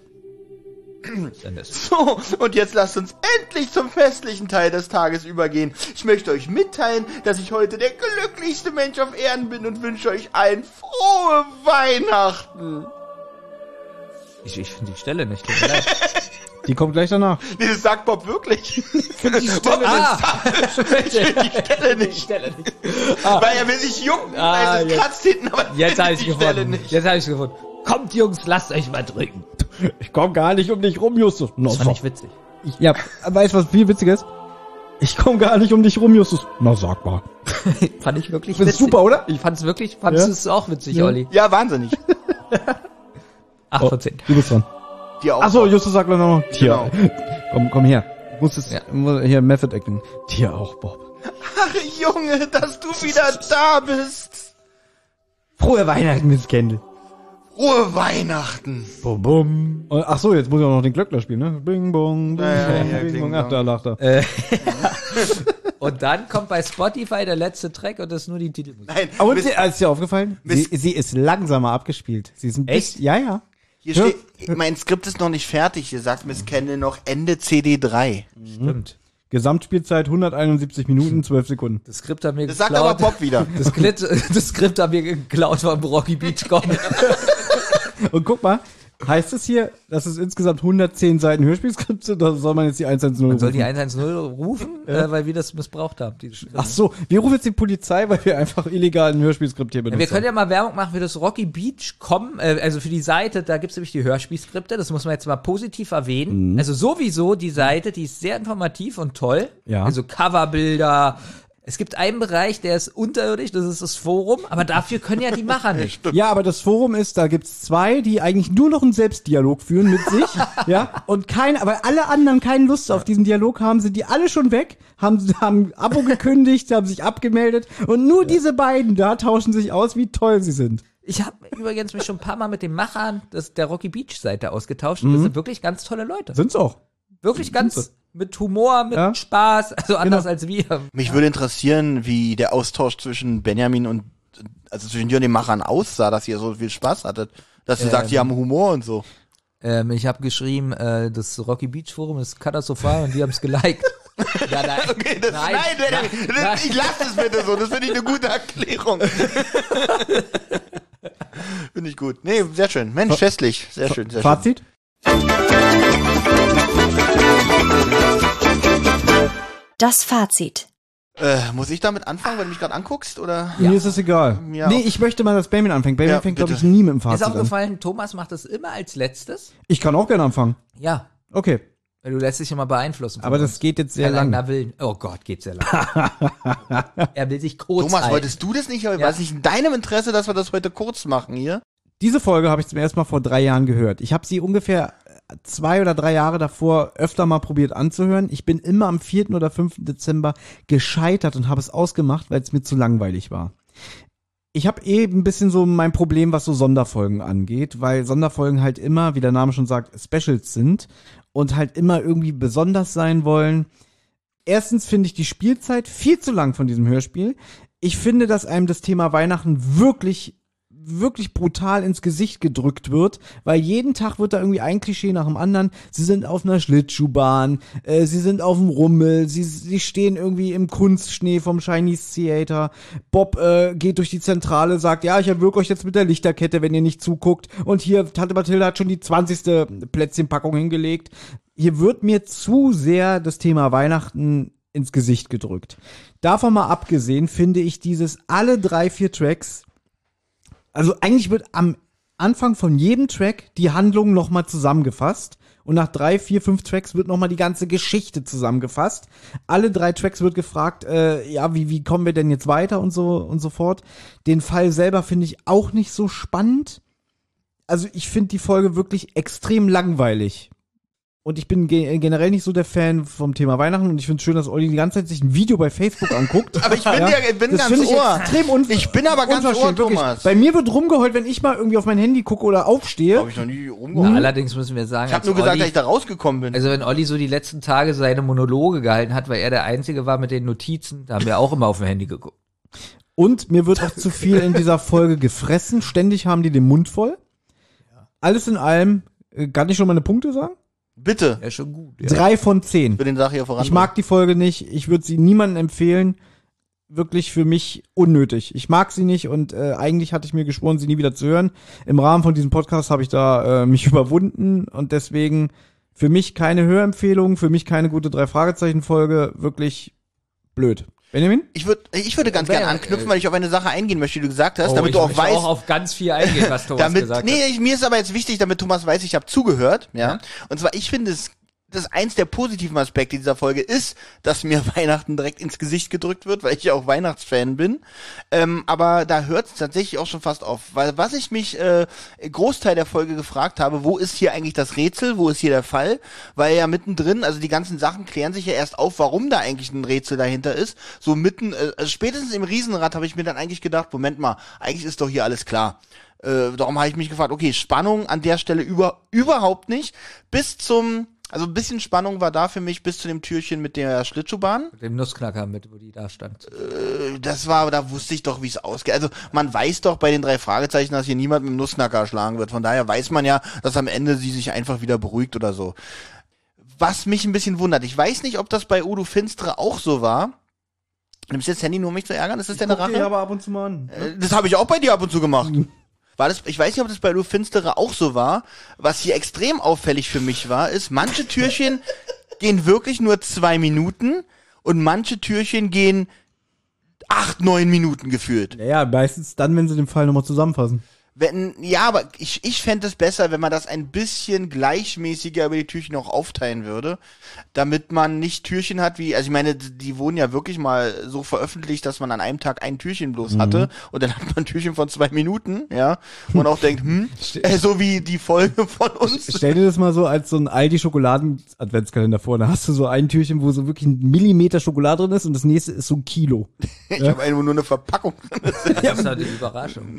So, und jetzt lasst uns endlich zum festlichen Teil des Tages übergehen. Ich möchte euch mitteilen, dass ich heute der glücklichste Mensch auf Erden bin und wünsche euch allen frohe Weihnachten. Ich, ich finde die Stelle nicht. Die kommt gleich danach. *laughs* Nee, das sagt Bob wirklich. Bob Ah! ich will die Stelle nicht. Weil er will sich jucken, Ah, weil es jetzt- kratzt hinten, aber Jetzt habe ich die Stelle gefunden. nicht. Jetzt habe ich gefunden. Kommt Jungs, lasst euch mal drücken. Ich komm gar nicht um dich rum, Justus. No, Das fand ich witzig. ich, ja, weißt du, was viel witziger ist? Ich komm gar nicht um dich rum, Justus. Na, sag mal. *laughs* fand ich wirklich Das ist super, oder? Ich fand's wirklich, fandst Ja? du es auch witzig, Ja. Olli? Ja, wahnsinnig. *laughs* 8 von 10. Du bist dran. Die auch. Ach so, Justus sagt noch. Hier. Genau. *laughs* Komm, komm her. Muss es Ja. muss- hier Method Acting. Dir auch, Bob. Ach Junge, dass du wieder da bist. Frohe Weihnachten, Miss Kendall. Frohe Weihnachten. Bum, bum. Und, ach so, jetzt muss ich auch noch den Glöckner spielen, ne? Bing, bong, bing, Ja, ja, bong, ja, bing, Ding, bong. Ach, da lacht er. *laughs* Und dann kommt bei Spotify der letzte Track und das ist nur die Titelmusik. Nein, Und Miss- sie, ist dir aufgefallen? Sie, sie ist langsamer abgespielt. Sie ist ein Echt? bisschen, ja, ja. Hier Ja. steht, mein Skript ist noch nicht fertig. Hier sagt Miss Kendall noch Ende CD3. Stimmt. Gesamtspielzeit 171 Minuten, 12 Sekunden. Das Skript haben wir Das sagt aber geklaut. Bob wieder. *laughs* *laughs* Das, Skript, das Skript haben wir geklaut vom Rocky Beach. *laughs* Und guck mal, heißt es hier, dass es insgesamt 110 Seiten Hörspielskript sind, oder soll man jetzt die 110 Man soll die rufen? 110 rufen, äh, weil wir das missbraucht haben. Die Ach so, wir rufen jetzt die Polizei, weil wir einfach illegal ein Hörspielskript hier benutzen. wir können ja mal Werbung machen für das Rocky Beach Com, äh, also für die Seite, da gibt's nämlich die Hörspielskripte, das muss man jetzt mal positiv erwähnen. Also sowieso die Seite, die ist sehr informativ und toll. Ja. Also Coverbilder. Es gibt einen Bereich, der ist unterirdisch, das ist das Forum, aber dafür können ja die Macher *laughs* nicht. Ja, aber das Forum ist, da gibt's zwei, die eigentlich nur noch einen Selbstdialog führen mit sich, *laughs* ja, und kein, aber alle anderen keine Lust auf diesen Dialog haben, sind die alle schon weg, haben, *laughs* haben Abo gekündigt, haben sich abgemeldet und nur diese beiden da tauschen sich aus, wie toll sie sind. Ich habe übrigens mich schon ein paar Mal mit den Machern des, der Rocky Beach Seite ausgetauscht und das sind wirklich ganz tolle Leute. Sind's auch. Wirklich ganz mit Humor, mit Ja. Spaß, also anders Genau. als wir. Mich würde interessieren, wie der Austausch zwischen Benjamin und, also zwischen dir und den Machern aussah, dass ihr so viel Spaß hattet. Dass du sagst, die haben Humor und so. Ähm, ich habe geschrieben, äh, das Rocky Beach Forum ist katastrophal und die haben es geliked. *laughs* ja, nein, Okay, das, nein, Benjamin, das, nein. ich lasse es bitte so. Das finde ich eine gute Erklärung. *laughs* finde ich gut. Nee, sehr schön. Mensch, festlich. Sehr schön, sehr schön. Fazit? Das Fazit. Äh, muss ich damit anfangen, wenn du mich gerade anguckst? Oder? Mir ist es egal. Ja. Nee, ich möchte mal, dass Benjamin anfängt. Benjamin Ja, fängt, glaube ich, nie mit dem Ist Fazit an. aufgefallen, Thomas macht das immer als letztes. Ich kann auch gerne anfangen. Ja, Okay. weil du lässt dich immer beeinflussen. Aber das uns. geht jetzt sehr lang. Willen. Oh Gott, geht sehr lang. *laughs* er will sich kurz Thomas, halten. wolltest du das nicht? War es nicht in deinem Interesse, dass wir das heute kurz machen hier? Diese Folge habe ich zum ersten Mal vor drei Jahren gehört. Ich habe sie ungefähr zwei oder drei Jahre davor öfter mal probiert anzuhören. Ich bin immer am 4. oder 5. Dezember gescheitert und habe es ausgemacht, weil es mir zu langweilig war. Ich habe eh ein bisschen so mein Problem, was so Sonderfolgen angeht, weil Sonderfolgen halt immer, wie der Name schon sagt, Specials sind und halt immer irgendwie besonders sein wollen. Erstens finde ich die Spielzeit viel zu lang von diesem Hörspiel. Ich finde, dass einem das Thema Weihnachten wirklich wirklich brutal ins Gesicht gedrückt wird, weil jeden Tag wird da irgendwie ein Klischee nach dem anderen. Sie sind auf einer Schlittschuhbahn, äh, sie sind auf dem Rummel, sie, sie stehen irgendwie im Kunstschnee vom Chinese Theater. Bob äh, geht durch die Zentrale, sagt, ja, ich erwürge euch jetzt mit der Lichterkette, wenn ihr nicht zuguckt. Und hier, Tante Mathilda hat schon die 20. Plätzchenpackung hingelegt. Hier wird mir zu sehr das Thema Weihnachten ins Gesicht gedrückt. Davon mal abgesehen finde ich dieses alle drei, vier Tracks also eigentlich wird am Anfang von jedem Track die Handlung nochmal zusammengefasst. Und nach drei, vier, fünf Tracks wird nochmal die ganze Geschichte zusammengefasst. Alle drei Tracks wird gefragt, äh, ja, wie, wie kommen wir denn jetzt weiter und so und so fort. Den Fall selber finde ich auch nicht so spannend. Also ich finde die Folge wirklich extrem langweilig. Und ich bin ge generell nicht so der Fan vom Thema Weihnachten und ich finde es schön, dass Olli die ganze Zeit sich ein Video bei Facebook anguckt. *laughs* Aber ich bin ja, ich bin das ganz ich ohr. extrem unver Ich bin aber ganz ohr, wirklich. Thomas. Bei mir wird rumgeheult, wenn ich mal irgendwie auf mein Handy gucke oder aufstehe. Habe ich noch nie Ja, rumgehauen. allerdings müssen wir sagen, Ich habe nur gesagt, Olli- dass ich da rausgekommen bin. Also wenn Olli so die letzten Tage seine Monologe gehalten hat, weil er der Einzige war mit den Notizen, da haben wir auch immer auf dem Handy geguckt. Und mir wird auch zu viel in dieser Folge gefressen. Ständig haben die den Mund voll. Alles in allem, äh, kann ich schon meine Punkte sagen? Bitte, Ja, schon gut. Ja. Drei von zehn. für den Sache hier voran. Ich mag die Folge nicht. Ich würde sie niemandem empfehlen. Wirklich für mich unnötig. Ich mag sie nicht und äh, eigentlich hatte ich mir geschworen, sie nie wieder zu hören. Im Rahmen von diesem Podcast habe ich da äh, *laughs* mich überwunden und deswegen für mich keine Hörempfehlung, für mich keine gute drei Fragezeichen Folge. Wirklich blöd. Benjamin? Ich würde, ich würde ganz gerne anknüpfen, weil ich auf eine Sache eingehen möchte, die du gesagt hast, Oh, damit ich du auch möchte weißt, auch auf ganz viel eingehen, was Thomas *laughs* damit, gesagt nee, hat. ich, mir ist aber jetzt wichtig, damit Thomas weiß, ich habe zugehört, ja? Ja. Und zwar, ich finde es das eins der positiven Aspekte dieser Folge ist, dass mir *laughs* Weihnachten direkt ins Gesicht gedrückt wird, weil ich ja auch Weihnachtsfan bin. Ähm, aber da hört es tatsächlich auch schon fast auf. Weil was ich mich äh, Großteil der Folge gefragt habe, wo ist hier eigentlich das Rätsel, wo ist hier der Fall? Weil ja mittendrin, also die ganzen Sachen klären sich ja erst auf, warum da eigentlich ein Rätsel dahinter ist. So mitten, äh, also spätestens im Riesenrad habe ich mir dann eigentlich gedacht, Moment mal, eigentlich ist doch hier alles klar. Äh, darum habe ich mich gefragt, okay, Spannung an der Stelle über, überhaupt nicht. Bis zum, also ein bisschen Spannung war da für mich bis zu dem Türchen mit der Schlittschuhbahn. Mit dem Nussknacker mit, wo die da stand. Äh, Das war, da wusste ich doch, wie es ausgeht. Also man weiß doch bei den drei Fragezeichen, dass hier niemand mit dem Nussknacker erschlagen wird. Von daher weiß man ja, dass am Ende sie sich einfach wieder beruhigt oder so. Was mich ein bisschen wundert, ich weiß nicht, ob das bei Udo Finstere auch so war. Nimmst du jetzt das Handy nur um mich zu ärgern? Ist das deine Guck dir Rache? aber ab und zu mal an. Äh, Das habe ich auch bei dir ab und zu gemacht. *laughs* War das, ich weiß nicht, ob das bei Udo Finstere auch so war. Was hier extrem auffällig für mich war, ist, manche Türchen *laughs* gehen wirklich nur zwei Minuten und manche Türchen gehen acht, neun Minuten gefühlt. Naja, meistens dann, wenn sie den Fall nochmal zusammenfassen. Wenn, ja, aber ich, ich fände es besser, wenn man das ein bisschen gleichmäßiger über die Türchen auch aufteilen würde, damit man nicht Türchen hat wie, also ich meine, die wurden ja wirklich mal so veröffentlicht, dass man an einem Tag ein Türchen bloß hatte und dann *laughs* hat man ein Türchen von zwei Minuten, ja, wo man auch denkt, hm, *laughs* äh, so wie die Folge von uns. Stell dir das mal so als so ein Aldi-Schokoladen-Adventskalender vor. Da hast du so ein Türchen, wo so wirklich ein Millimeter Schokolade drin ist und das nächste ist so ein Kilo. *laughs* Ich habe einfach nur eine Verpackung. Das ist halt die Überraschung.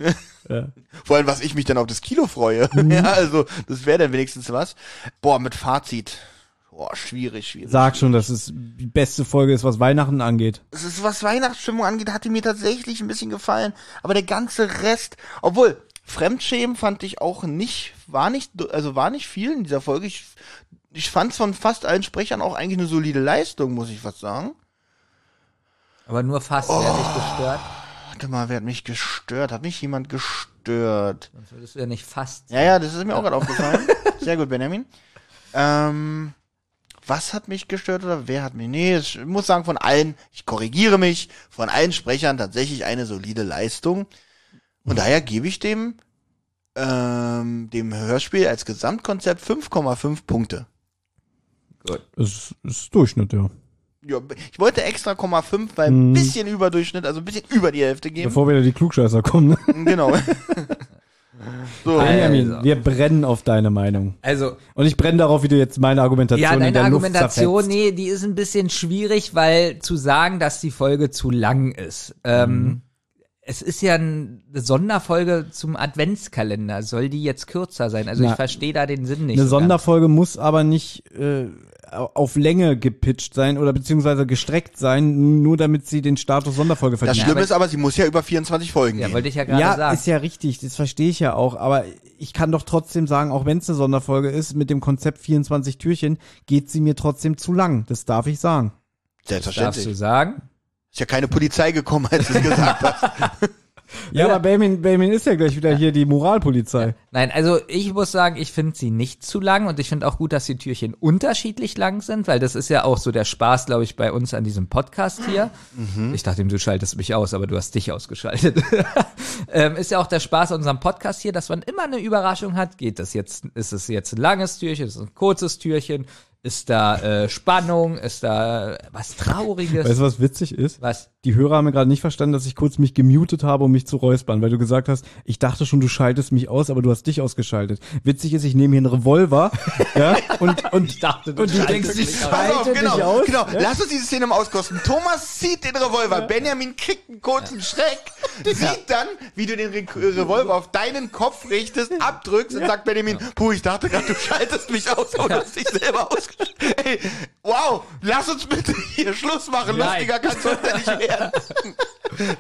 Vor allem, was ich mich dann auf das Kilo freue. *laughs* Ja, also, das wäre dann wenigstens was. Boah, mit Fazit. Boah, schwierig, schwierig. Sag schon, dass es die beste Folge ist, was Weihnachten angeht. es ist, was Weihnachtsstimmung angeht, hatte mir tatsächlich ein bisschen gefallen. Aber der ganze Rest, obwohl, Fremdschämen fand ich auch nicht, war nicht, also war nicht viel in dieser Folge. Ich, ich fand von fast allen Sprechern auch eigentlich eine solide Leistung, muss ich fast sagen. Aber nur fast, wer hat dich gestört. Warte mal, wer hat mich gestört? Hat mich jemand gestört? Sonst würdest du ja nicht fast. Ja, ja, das ist mir auch gerade aufgefallen. *laughs* Sehr gut, Benjamin. Ähm, was hat mich gestört oder wer hat mich? Nee, ich muss sagen, von allen, ich korrigiere mich, von allen Sprechern tatsächlich eine solide Leistung. Und daher gebe ich dem, ähm, dem Hörspiel als Gesamtkonzept 5,5 Punkte. Es ist Durchschnitt, ja. Ja, ich wollte extra 0,5, weil ein bisschen über Durchschnitt, also ein bisschen über die Hälfte geben. Bevor wieder die Klugscheißer kommen. Ne? *laughs* Genau. so, Benjamin, Also. wir brennen auf deine Meinung. Also, Und ich brenne darauf, wie du jetzt meine Argumentation ja, in deine der Argumentation, Luft zerfetzt. nee, die ist ein bisschen schwierig, weil zu sagen, dass die Folge zu lang ist. Ähm, es ist ja ein- eine Sonderfolge zum Adventskalender. Soll die jetzt kürzer sein? Also Na, ich verstehe da den Sinn nicht. Eine so ganz. Sonderfolge muss aber nicht äh, auf Länge gepitcht sein oder beziehungsweise gestreckt sein, nur damit sie den Status Sonderfolge das verdient. Schlimme aber- ist aber, sie muss ja über 24 Folgen Ja, gehen. wollte ich ja gerade Ja, sagen. ist ja richtig, das verstehe ich ja auch, aber ich kann doch trotzdem sagen, auch wenn es eine Sonderfolge ist, mit dem Konzept 24 Türchen, geht sie mir trotzdem zu lang. Das darf ich sagen. Darfst du Selbstverständlich. sagen? Ist ja keine Polizei gekommen, als du es gesagt *laughs* hast. Ja, aber Benjamin, Benjamin ist ja gleich wieder hier die Moralpolizei. Nein, also ich muss sagen, ich finde sie nicht zu lang und ich finde auch gut, dass die Türchen unterschiedlich lang sind, weil das ist ja auch so der Spaß, glaube ich, bei uns an diesem Podcast hier. Ich dachte, du schaltest mich aus, aber du hast dich ausgeschaltet. *laughs* ähm, ist ja auch der Spaß an unserem Podcast hier, dass man immer eine Überraschung hat. Geht das jetzt, ist es jetzt ein langes Türchen, ist es ein kurzes Türchen? Ist da äh, Spannung? Ist da äh, was Trauriges? Weißt du, was witzig ist? was? Die Hörer haben mir gerade nicht verstanden, dass ich kurz mich gemutet habe, um mich zu räuspern, weil du gesagt hast, ich dachte schon, du schaltest mich aus, aber du hast dich ausgeschaltet. Witzig ist, ich nehme hier einen Revolver, *laughs* ja, und, und, ich dachte, und du denkst, ich schalte auf, dich genau, aus. genau. Lass uns diese Szene mal auskosten. Thomas zieht den Revolver, Benjamin kriegt einen kurzen Schreck, sieht dann, wie du den Re Revolver auf deinen Kopf richtest, abdrückst und sagt Benjamin, puh, ich dachte gerade, du schaltest mich aus, aber du hast dich selber ausgeschaltet. *laughs* Ey, wow, lass uns bitte hier Schluss machen. Nein. Lustiger kann's heute nicht werden. *laughs*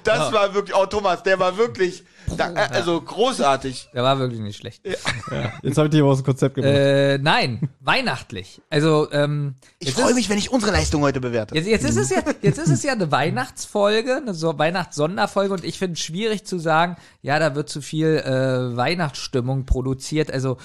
Das war wirklich, oh Thomas, der war wirklich, da, äh, also großartig. Der war wirklich nicht schlecht. Jetzt habe ich dich aber aus dem Konzept gebracht. Äh, nein, weihnachtlich. Also, ähm, Ich freue mich, wenn ich unsere Leistung heute bewerte. Jetzt, jetzt ist es ja, jetzt ist es ja eine Weihnachtsfolge, eine so Weihnachtssonderfolge und ich finde es schwierig zu sagen, ja, da wird zu viel äh, Weihnachtsstimmung produziert. Also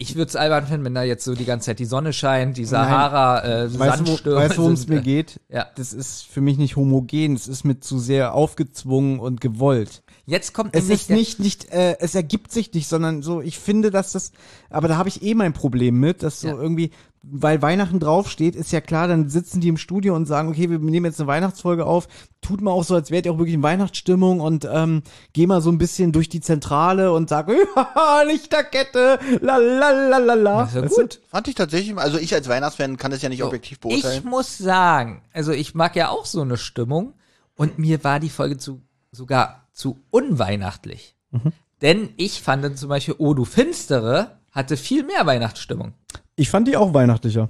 ich würde es albern finden, wenn da jetzt so die ganze Zeit die Sonne scheint, die Sahara, äh, Weißt du, wo- Sandstürme weißt du, worum es sind, mir äh, geht? ja. Das ist für mich nicht homogen, es ist mit zu sehr aufgezwungen und gewollt. Jetzt kommt Es ist nicht, nicht, äh, es ergibt sich nicht, sondern so, ich finde, dass das, aber da habe ich eh mein Problem mit, dass so Ja. irgendwie, weil Weihnachten draufsteht, ist ja klar, dann sitzen die im Studio und sagen, okay, wir nehmen jetzt eine Weihnachtsfolge auf, tut mal auch so, als wärt ihr auch wirklich in Weihnachtsstimmung und ähm, geh mal so ein bisschen durch die Zentrale und sag, *laughs* ja, Lichterkette, la la la la la. Das ist ja Weißt du? gut. Fand ich tatsächlich, also ich als Weihnachtsfan kann das ja nicht objektiv Ich beurteilen. muss sagen, also ich mag ja auch so eine Stimmung und mir war die Folge zu, sogar zu unweihnachtlich. Mhm. Denn ich fand zum Beispiel Oh du Finstere hatte viel mehr Weihnachtsstimmung. Ich fand die auch weihnachtlicher.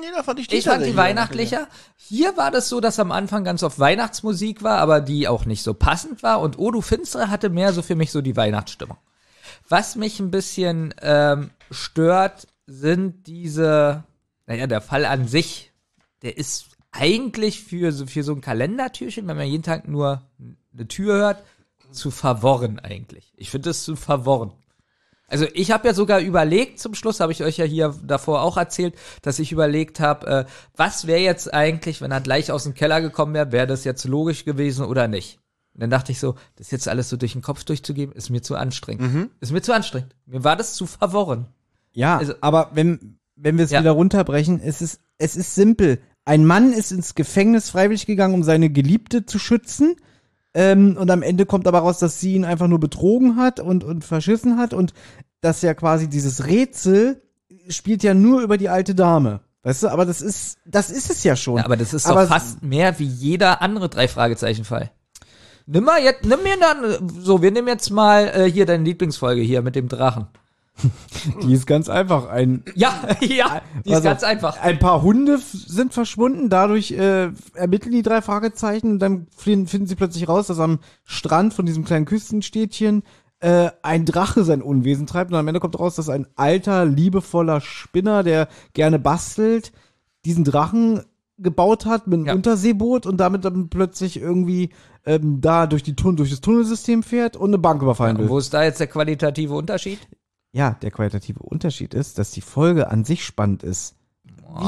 Nee, da fand ich die Ich fand die weihnachtlicher. Hier war das so, dass am Anfang ganz oft Weihnachtsmusik war, aber die auch nicht so passend war. Und Oh du Finstere hatte mehr so für mich so die Weihnachtsstimmung. Was mich ein bisschen ähm, stört, sind diese, naja, der Fall an sich, der ist eigentlich für so, für so ein Kalendertürchen, wenn man jeden Tag nur eine Tür hört, zu verworren eigentlich. Ich finde es zu verworren. Also ich habe ja sogar überlegt, zum Schluss habe ich euch ja hier davor auch erzählt, dass ich überlegt habe, äh, was wäre jetzt eigentlich, wenn er gleich aus dem Keller gekommen wäre, wäre das jetzt logisch gewesen oder nicht? Und dann dachte ich so, das jetzt alles so durch den Kopf durchzugeben, ist mir zu anstrengend. Ist mir zu anstrengend. Mir war das zu verworren. Ja, Also- aber wenn, wenn wir es Ja. wieder runterbrechen, es ist, es ist simpel. Ein Mann ist ins Gefängnis freiwillig gegangen, um seine Geliebte zu schützen. Ähm, und am Ende kommt aber raus, dass sie ihn einfach nur betrogen hat und, und verschissen hat. Und dass ja quasi dieses Rätsel spielt ja nur über die alte Dame. Weißt du, aber das ist, das ist es ja schon. Ja, aber das ist Aber- doch fast mehr wie jeder andere drei Fragezeichen Fall. Nimm mal jetzt, nimm mir dann, so, wir nehmen jetzt mal äh, hier deine Lieblingsfolge hier mit dem Drachen. *laughs* Die ist ganz einfach. Ein, Ja, *laughs* ja, die ist Also, ganz einfach. Ein paar Hunde sind verschwunden, dadurch äh, ermitteln die drei Fragezeichen und dann finden, sie plötzlich raus, dass am Strand von diesem kleinen Küstenstädtchen äh, ein Drache sein Unwesen treibt und am Ende kommt raus, dass ein alter, liebevoller Spinner, der gerne bastelt, diesen Drachen gebaut hat mit einem Ja. Unterseeboot und damit dann plötzlich irgendwie ähm, da durch, die durch das Tunnelsystem fährt und eine Bank überfallen will. Wo ist da jetzt der qualitative Unterschied? Ja, der qualitative Unterschied ist, dass die Folge an sich spannend ist.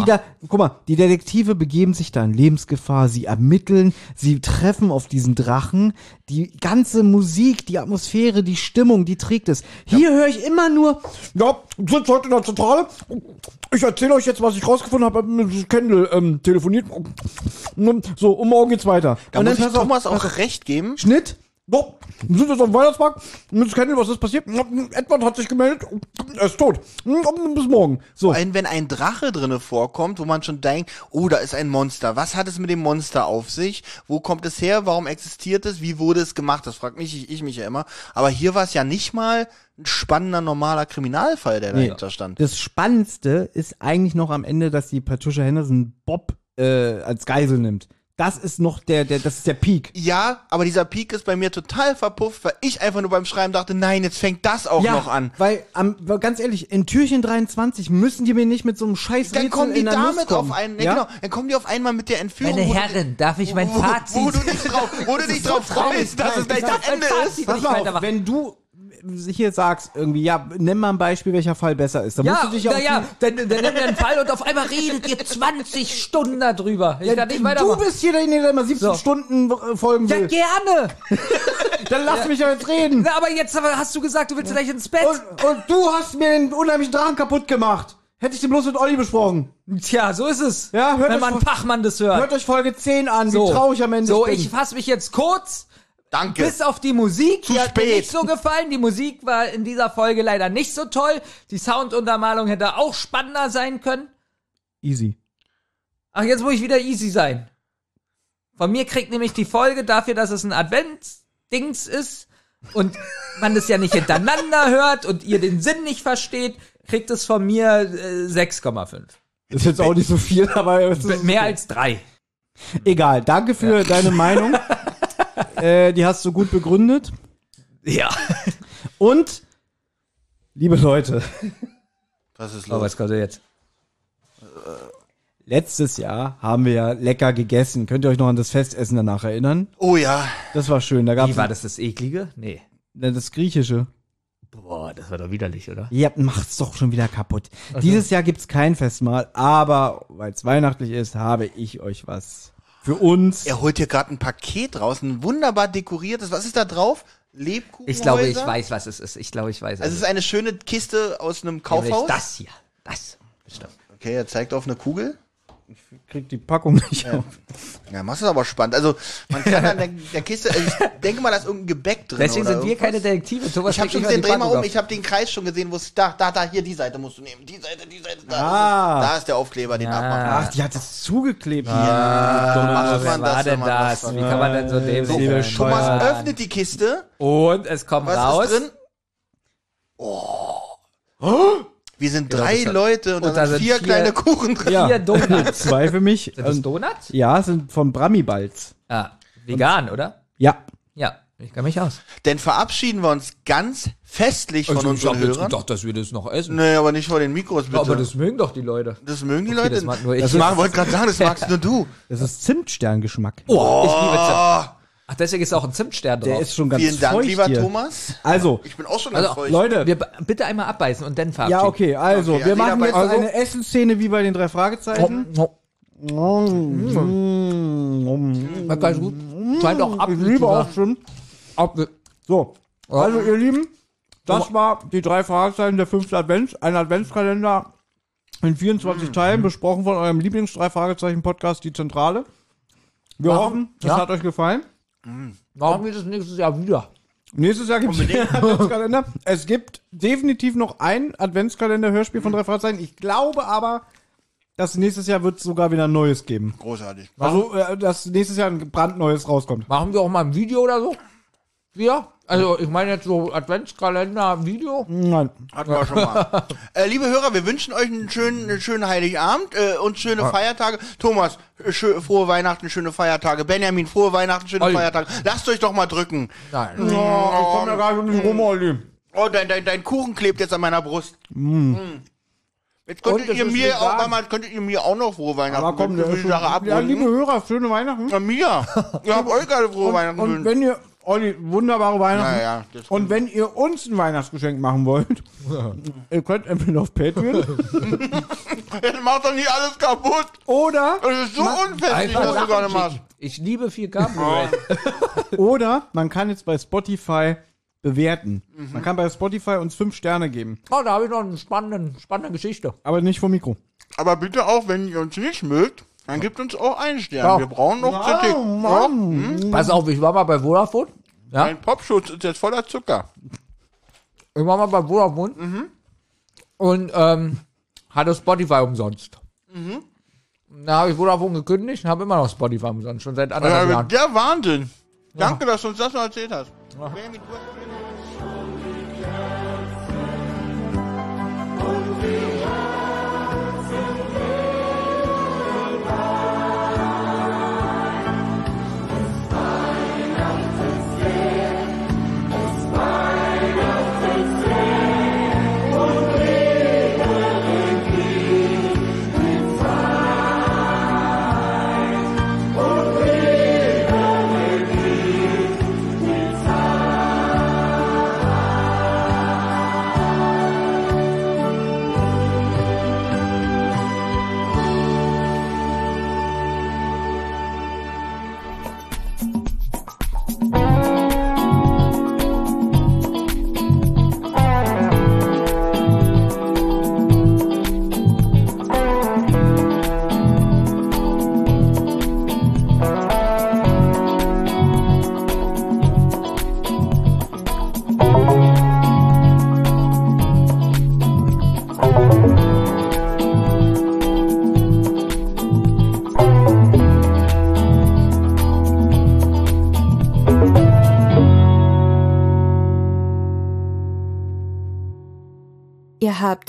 Wieder, guck mal, die Detektive begeben sich da in Lebensgefahr, sie ermitteln, sie treffen auf diesen Drachen, die ganze Musik, die Atmosphäre, die Stimmung, die trägt es. Hier höre ich immer nur, ja, sind heute in der Zentrale, ich erzähle euch jetzt, was ich rausgefunden habe, mit Kendall ähm, telefoniert, so, und morgen geht's weiter. Da und muss ich pass auf, Thomas auch auf. recht geben. Schnitt. So, wir sind jetzt am Weihnachtsmarkt. Miss Kendall, was ist passiert? Edward hat sich gemeldet. Er ist tot. Bis morgen. So. Ein, wenn ein Drache drinne vorkommt, wo man schon denkt, oh, da ist ein Monster. Was hat es mit dem Monster auf sich? Wo kommt es her? Warum existiert es? Wie wurde es gemacht? Das fragt mich ich, ich mich ja immer. Aber hier war es ja nicht mal ein spannender, normaler Kriminalfall, der Nee. dahinter stand. Das Spannendste ist eigentlich noch am Ende, dass die Patricia Henderson Bob äh, als Geisel nimmt. Das ist noch der, der, das ist der Peak. Ja, aber dieser Peak ist bei mir total verpufft, weil ich einfach nur beim Schreiben dachte, nein, jetzt fängt das auch noch an. Weil, am, weil ganz ehrlich, in Türchen 23 müssen die mir nicht mit so einem scheiß Dann Rätsel kommen die in der Nuss damit auf einen, ja? ja? genau, dann kommen die auf einmal mit der Entführung. Meine wo du- Herren, darf ich mein wo, Fazit? Wo du nicht *laughs* drauf, wo du nicht drauf freust, dass es gleich das Ende ist. Pass auf, wenn du hier sagst irgendwie, ja, nimm mal ein Beispiel, welcher Fall besser ist. Dann Ja, musst du dich ja na auf ja, die- dann, dann nimm mir einen Fall und auf einmal redet ihr 20 Stunden darüber. Ich Ja, kann nicht du weitermachen. bist hier derjenige, der immer 17 So. Stunden äh, folgen Ja, will. gerne. *laughs* Dann lass mich ja jetzt reden. Na, aber jetzt hast du gesagt, du willst gleich ins Bett. Und, und du hast mir den unheimlichen Drachen kaputt gemacht. Hätte ich den bloß mit Olli besprochen. Tja, so ist es. Ja, hört Wenn euch man Fachmann das hört. Hört euch Folge 10 an, so. wie traurig am Ende So, ich fasse mich jetzt kurz. Danke. Bis auf die Musik, Zu die hat mir spät. nicht so gefallen. Die Musik war in dieser Folge leider nicht so toll. Die Sounduntermalung hätte auch spannender sein können. Easy. Ach, jetzt muss ich wieder easy sein. Von mir kriegt nämlich die Folge dafür, dass es ein Adventsdings ist und man das ja nicht hintereinander hört und ihr den Sinn nicht versteht, kriegt es von mir äh, 6,5. Ist jetzt auch nicht so viel, aber es Mehr als drei. egal. Danke für deine Meinung. *laughs* äh, die hast du gut begründet. Ja. Und, liebe Leute, Was ist Oh, los? was kommt denn jetzt? letztes Jahr haben wir ja lecker gegessen. Könnt ihr euch noch an das Festessen danach erinnern? Oh ja. Das war schön. Da gab's Wie war das das eklige? Nee. das Griechische. Boah, das war doch widerlich, oder? Ihr macht's doch schon wieder kaputt. Dieses Jahr gibt's kein Festmahl, aber weil es weihnachtlich ist, habe ich euch was für uns. Er holt hier gerade ein Paket raus, ein wunderbar dekoriertes. Was ist da drauf? Lebkuchen. Ich glaube, ich weiß, was es ist. Ich glaube, ich weiß. Also es ist eine schöne Kiste aus einem Nämlich Kaufhaus. das hier. Das. Bestimmt. Okay, er zeigt auf eine Kugel. Krieg die Packung nicht auf. Ja, machst du aber spannend. Also, man kann an der, der Kiste, also ich denke mal, da ist irgendein Gebäck drin. Deswegen sind wir keine Detektive. Thomas Ich habe schon gesehen, dreh mal um, auf. ich habe den Kreis schon gesehen, wo es da, da, da, hier, die Seite musst du nehmen. Die Seite, die Seite, da Ah. Da ist der Aufkleber, den Ah. abmachen. Ach, die hat es zugeklebt. Ja, wer man war das, denn das? was Wie kann man denn so dämlich sein? Thomas Ja. öffnet die Kiste. Und es kommt Was raus. ist drin? Oh. Wir sind Genau, drei Leute und, und da sind vier vier- kleine Kuchen drin. Ja. Vier Donuts. *laughs* Zwei für mich. Sind das Und, Donuts? ja, sind von Brammy-Balz. Ah, vegan, oder? Ja. Ja, ich kann mich aus. Denn verabschieden wir uns ganz festlich von unseren Hörern. dass wir das noch essen. Nee, aber nicht vor den Mikros, bitte. Aber das mögen doch die Leute. Das mögen die Okay, Leute. das mag nur ich. Das mag, wollte gerade sagen, das magst nur du. *laughs* Das ist Zimtsterngeschmack. Oh, ich liebe Zimt. Ach, deswegen ist auch ein Zimtstern drauf. Der ist schon ganz vielen Dank, feucht lieber hier. Thomas. Also, Ich bin auch schon Also, ganz feucht. Leute. wir bitte einmal abbeißen und dann verabschieden. ja, okay, also, Okay, wir also machen jetzt bei- eine Essensszene wie bei den drei Fragezeichen. War ganz gut. Scheint auch Ich Apfel liebe auch schon. Apfel. So, also ihr Lieben, das war die drei Fragezeichen der fünfte Advents, ein Adventskalender in 24 Teilen, besprochen von eurem Lieblings-drei Fragezeichen-Podcast, die Zentrale. Wir Warum? hoffen, das Ja. hat euch gefallen. Machen wir das nächstes Jahr wieder. Nächstes Jahr gibt es *laughs* einen Adventskalender. Es gibt definitiv noch ein Adventskalender-Hörspiel von drei Fragezeichen. Ich glaube aber, dass nächstes Jahr wird es sogar wieder ein neues geben. Großartig. Also, äh, dass nächstes Jahr ein brandneues rauskommt. Machen wir auch mal ein Video oder so? Wir? Also, ich meine jetzt so Adventskalender, Video. Nein. Hatten wir schon mal. *laughs* äh, liebe Hörer, wir wünschen euch einen schönen, einen schönen Heiligabend äh, und schöne Feiertage. Thomas, äh, schö frohe Weihnachten, schöne Feiertage. Benjamin, frohe Weihnachten, schöne Olli. Feiertage. Lasst euch doch mal drücken. Nein. Oh, ich komme ja gar nicht rum, Olli. Oh, dein, dein, dein Kuchen klebt jetzt an meiner Brust. Mm. Jetzt könntet Und ihr ist mir vegan. auch, mal, könntet ihr mir auch noch frohe Weihnachten Aber komm, wünschen, der will ist die schon, Sache ja, liebe abrunden. Hörer, schöne Weihnachten. Ja, mir. Ihr habt euch alle frohe Weihnachten Und gewünscht. wenn ihr, Olli, wunderbare Weihnachten. Ja, ja, Und wenn ihr uns ein Weihnachtsgeschenk machen wollt, ihr könnt entweder auf Patreon *laughs* Jetzt macht doch nicht alles kaputt. oder, Das ist so unfestlich, was du gerade machst. Ich liebe 4K Blu-ray. *laughs* oder man kann jetzt bei Spotify bewerten. Man kann bei Spotify uns fünf Sterne geben. Oh, da habe ich noch eine spannende, spannende Geschichte. Aber nicht vom Mikro. Aber bitte auch, wenn ihr uns nicht mögt, dann gebt uns auch einen Stern. Ja. Wir brauchen noch Kritik. Ja? Pass auf, ich war mal bei Vodafone. Ja? Mein Popschutz ist jetzt voller Zucker. Ich war mal bei Vodafone. Und ähm, hatte Spotify umsonst. Da habe ich Vodafone gekündigt und habe immer noch Spotify umsonst. Schon seit anderthalb Ja, Jahren. der Wahnsinn. Danke, dass du uns das noch erzählt hast. Benjamin,